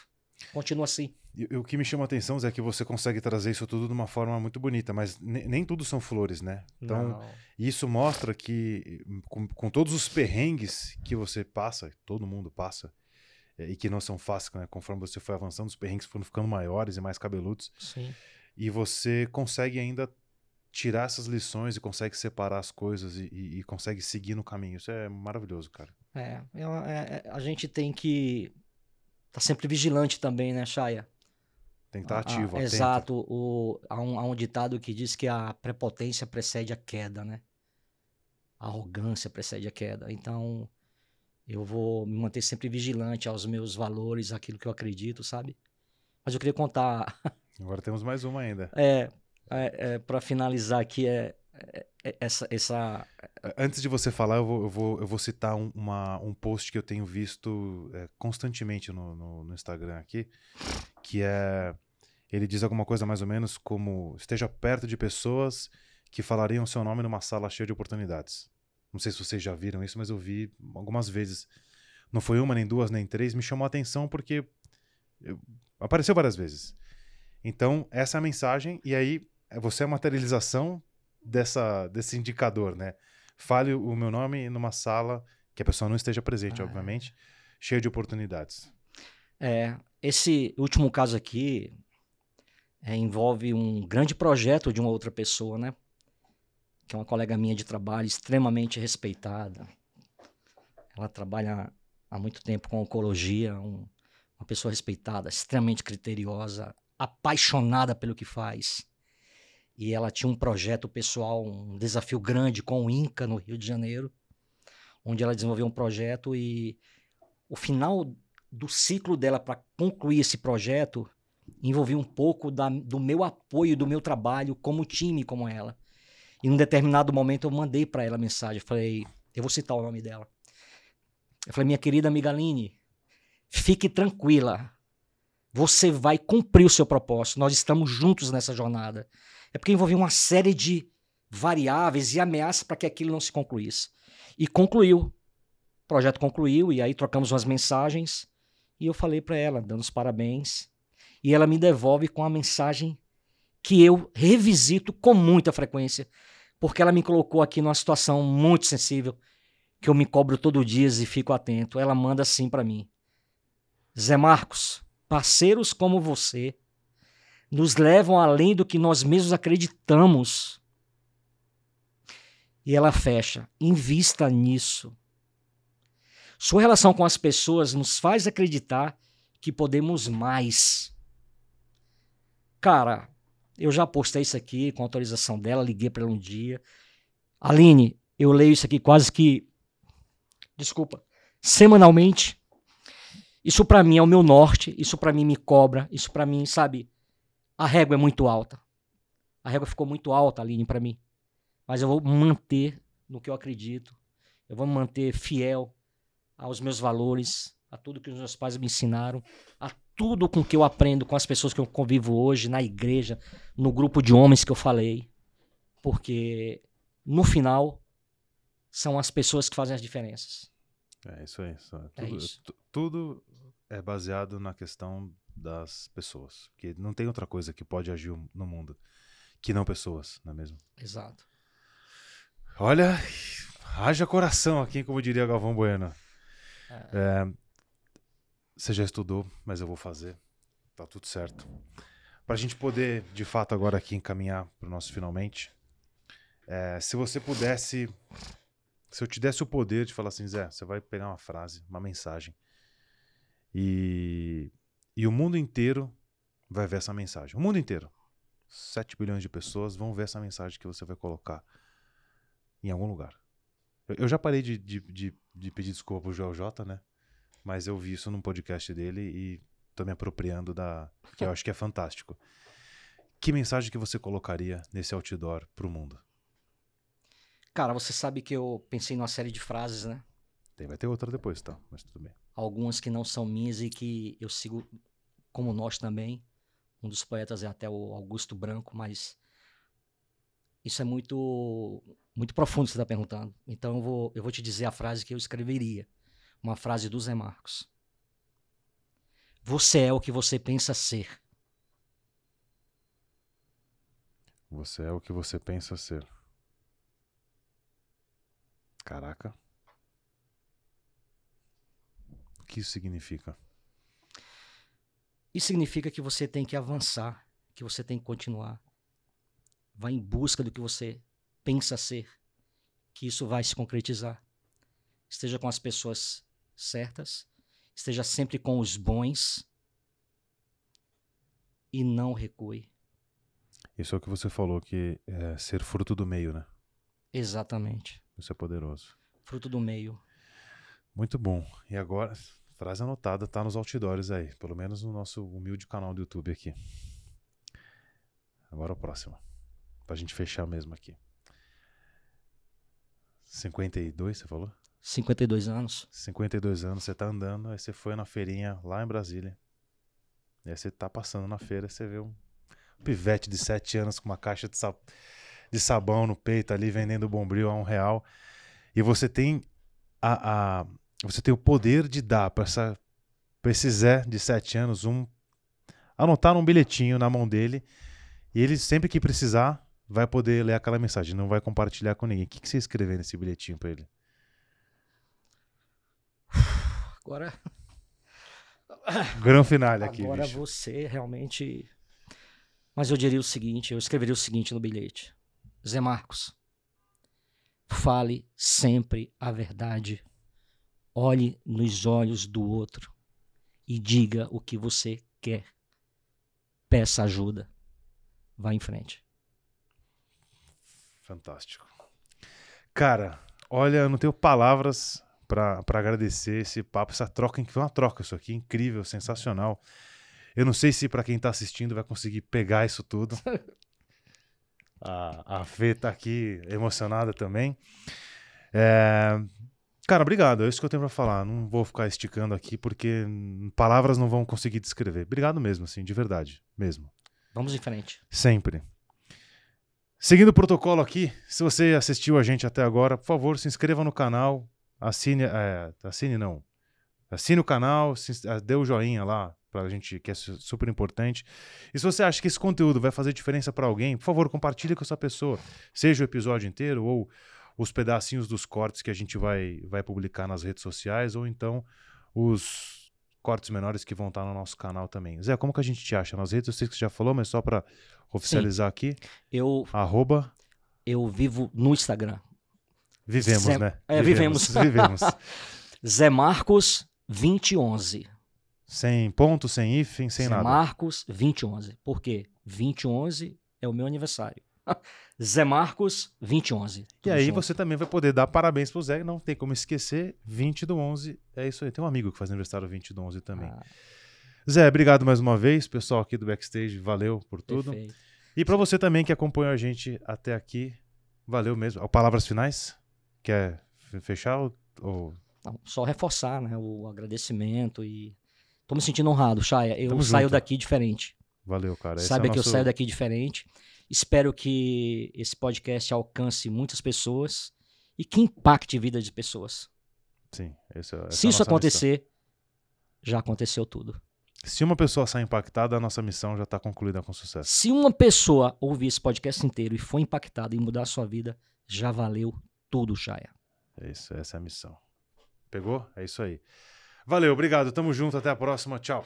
Continua assim. E, o que me chama a atenção, Zé, é que você consegue trazer isso tudo de uma forma muito bonita, mas nem, tudo são flores, né? Então, Não. isso mostra que, com, com, todos os perrengues que você passa, todo mundo passa, é, e que não são fáceis, né? Conforme você foi avançando, os perrengues foram ficando maiores e mais cabeludos. Sim. E você consegue ainda tirar essas lições e consegue separar as coisas e, e, e consegue seguir no caminho. Isso é maravilhoso, cara. É, é, é, a gente tem que tá sempre vigilante também, né, Chaya? Tem que estar tá ativo, ah, Exato. O, há, um, há um ditado que diz que a prepotência precede a queda, né? A arrogância precede a queda. Então, eu vou me manter sempre vigilante aos meus valores, aquilo que eu acredito, sabe? Mas eu queria contar. Agora temos mais uma ainda. É, é, é para finalizar aqui, é, é, é, essa, essa. Antes de você falar, eu vou, eu vou, eu vou citar um, uma, um post que eu tenho visto é, constantemente no, no, no Instagram aqui, que é. Ele diz alguma coisa mais ou menos como: esteja perto de pessoas que falariam seu nome numa sala cheia de oportunidades. Não sei se vocês já viram isso, mas eu vi algumas vezes. Não foi uma, nem duas, nem três. Me chamou a atenção porque eu... apareceu várias vezes. Então, essa é a mensagem, e aí você é a materialização dessa, desse indicador, né? Fale o meu nome numa sala que a pessoa não esteja presente, ah, obviamente, é. cheia de oportunidades. É, esse último caso aqui é, envolve um grande projeto de uma outra pessoa, né? que é uma colega minha de trabalho, extremamente respeitada. Ela trabalha há muito tempo com oncologia, um, uma pessoa respeitada, extremamente criteriosa, apaixonada pelo que faz. E ela tinha um projeto pessoal, um desafio grande com o INCA no Rio de Janeiro, onde ela desenvolveu um projeto e o final do ciclo dela para concluir esse projeto envolvia um pouco da, do meu apoio, do meu trabalho como time, como ela. E num determinado momento eu mandei para ela mensagem. Falei, eu vou citar o nome dela. Eu falei, minha querida amiga Aline, fique tranquila. Você vai cumprir o seu propósito. Nós estamos juntos nessa jornada. É porque envolvia uma série de variáveis e ameaças para que aquilo não se concluísse. E concluiu. O projeto concluiu e aí trocamos umas mensagens e eu falei para ela, dando os parabéns. E ela me devolve com a mensagem que eu revisito com muita frequência porque ela me colocou aqui numa situação muito sensível, que eu me cobro todo dia e fico atento. Ela manda assim para mim: Zé Marcos, parceiros como você nos levam além do que nós mesmos acreditamos. E ela fecha: invista nisso. Sua relação com as pessoas nos faz acreditar que podemos mais. Cara, eu já postei isso aqui com autorização dela, liguei para ela um dia. Aline, eu leio isso aqui quase que. Desculpa. Semanalmente. Isso para mim é o meu norte, isso para mim me cobra, isso para mim, sabe? A régua é muito alta. A régua ficou muito alta, Aline, para mim. Mas eu vou manter no que eu acredito. Eu vou me manter fiel aos meus valores, a tudo que os meus pais me ensinaram, a tudo com que eu aprendo com as pessoas que eu convivo hoje, na igreja, no grupo de homens que eu falei. Porque, no final, são as pessoas que fazem as diferenças. É isso aí. É tudo, é isso. tudo é baseado na questão das pessoas. Porque não tem outra coisa que pode agir no mundo que não pessoas, não é mesmo? Exato. Olha, haja coração aqui, como diria Galvão Bueno. É. É, você já estudou, mas eu vou fazer. Tá tudo certo. Para a gente poder, de fato, agora aqui encaminhar para o nosso finalmente. É, se você pudesse. Se eu te desse o poder de falar assim, Zé, você vai pegar uma frase, uma mensagem. E, e o mundo inteiro vai ver essa mensagem. O mundo inteiro. 7 bilhões de pessoas vão ver essa mensagem que você vai colocar em algum lugar. Eu, eu já parei de, de, de, de pedir desculpa pro Joel J, né? mas eu vi isso num podcast dele e tô me apropriando da. que eu acho que é fantástico. Que mensagem que você colocaria nesse outdoor pro mundo? Cara, você sabe que eu pensei numa série de frases, né? Tem, vai ter outra depois, tá? Mas tudo bem. Algumas que não são minhas e que eu sigo como nós também. Um dos poetas é até o Augusto Branco, mas isso é muito muito profundo você está perguntando. Então eu vou, eu vou te dizer a frase que eu escreveria uma frase do Zé Marcos. Você é o que você pensa ser. Você é o que você pensa ser. Caraca. O que isso significa? Isso significa que você tem que avançar, que você tem que continuar. Vai em busca do que você pensa ser, que isso vai se concretizar. Esteja com as pessoas certas esteja sempre com os bons e não recue. Isso é o que você falou, que é ser fruto do meio, né? Exatamente. Isso é poderoso. Fruto do meio. Muito bom. E agora, frase anotada, tá nos outdoors aí. Pelo menos no nosso humilde canal do YouTube aqui. Agora a próxima. Pra gente fechar mesmo aqui. 52, você falou? 52 anos. 52 anos, você tá andando, aí você foi na feirinha lá em Brasília. E aí você tá passando na feira, você vê um pivete de 7 anos com uma caixa de, sa de sabão no peito ali, vendendo bombril a um real. E você tem a, a você tem o poder de dar para esse Zé de 7 anos um anotar um bilhetinho na mão dele e ele sempre que precisar vai poder ler aquela mensagem, não vai compartilhar com ninguém. O que, que você escreveu nesse bilhetinho para ele? Agora. Grão final aqui. Agora bicho. você realmente. Mas eu diria o seguinte: eu escreveria o seguinte no bilhete: Zé Marcos, fale sempre a verdade. Olhe nos olhos do outro e diga o que você quer. Peça ajuda. Vá em frente. Fantástico. Cara, olha, eu não tenho palavras para agradecer esse papo, essa troca, foi uma troca isso aqui, incrível, sensacional. Eu não sei se para quem está assistindo vai conseguir pegar isso tudo. A, a Fê tá aqui emocionada também. É, cara, obrigado. É isso que eu tenho para falar. Não vou ficar esticando aqui porque palavras não vão conseguir descrever. Obrigado mesmo, assim, de verdade, mesmo. Vamos em frente. Sempre. Seguindo o protocolo aqui, se você assistiu a gente até agora, por favor, se inscreva no canal, assine, é, assine não, assine o canal, se, dê o joinha lá pra gente, que é super importante. E se você acha que esse conteúdo vai fazer diferença para alguém, por favor, compartilhe com essa pessoa, seja o episódio inteiro ou os pedacinhos dos cortes que a gente vai, vai publicar nas redes sociais, ou então os cortes menores que vão estar no nosso canal também. Zé, como que a gente te acha nas redes? Eu sei que você já falou, mas só para oficializar Sim. aqui. Eu arroba eu vivo no Instagram. Vivemos, Zé, né? É, vivemos. Vivemos. Zé Marcos 2011. Sem ponto, sem hífen, sem Zé nada. Marcos 2011. Por quê? 2011 é o meu aniversário. Zé Marcos 2011. E aí junto. você também vai poder dar parabéns pro Zé, não tem como esquecer, 20 do 11, é isso aí. Tem um amigo que faz aniversário 20 do 11 também. Ah. Zé, obrigado mais uma vez, pessoal aqui do Backstage, valeu por tudo. Perfeito. E para você também que acompanhou a gente até aqui, valeu mesmo. Palavras finais? Quer fechar ou... ou... Não, só reforçar né, o agradecimento e tô me sentindo honrado, Chaya. Eu Tamo saio junto. daqui diferente. Valeu, cara. Esse Sabe é que nosso... eu saio daqui diferente. Espero que esse podcast alcance muitas pessoas e que impacte a vida de pessoas. Sim, esse é, Se é isso acontecer, missão. já aconteceu tudo. Se uma pessoa sair impactada, a nossa missão já está concluída com sucesso. Se uma pessoa ouvir esse podcast inteiro e for impactada e mudar a sua vida, já valeu tudo, Chaya. É isso, essa é a missão. Pegou? É isso aí. Valeu, obrigado. Tamo junto. Até a próxima. Tchau.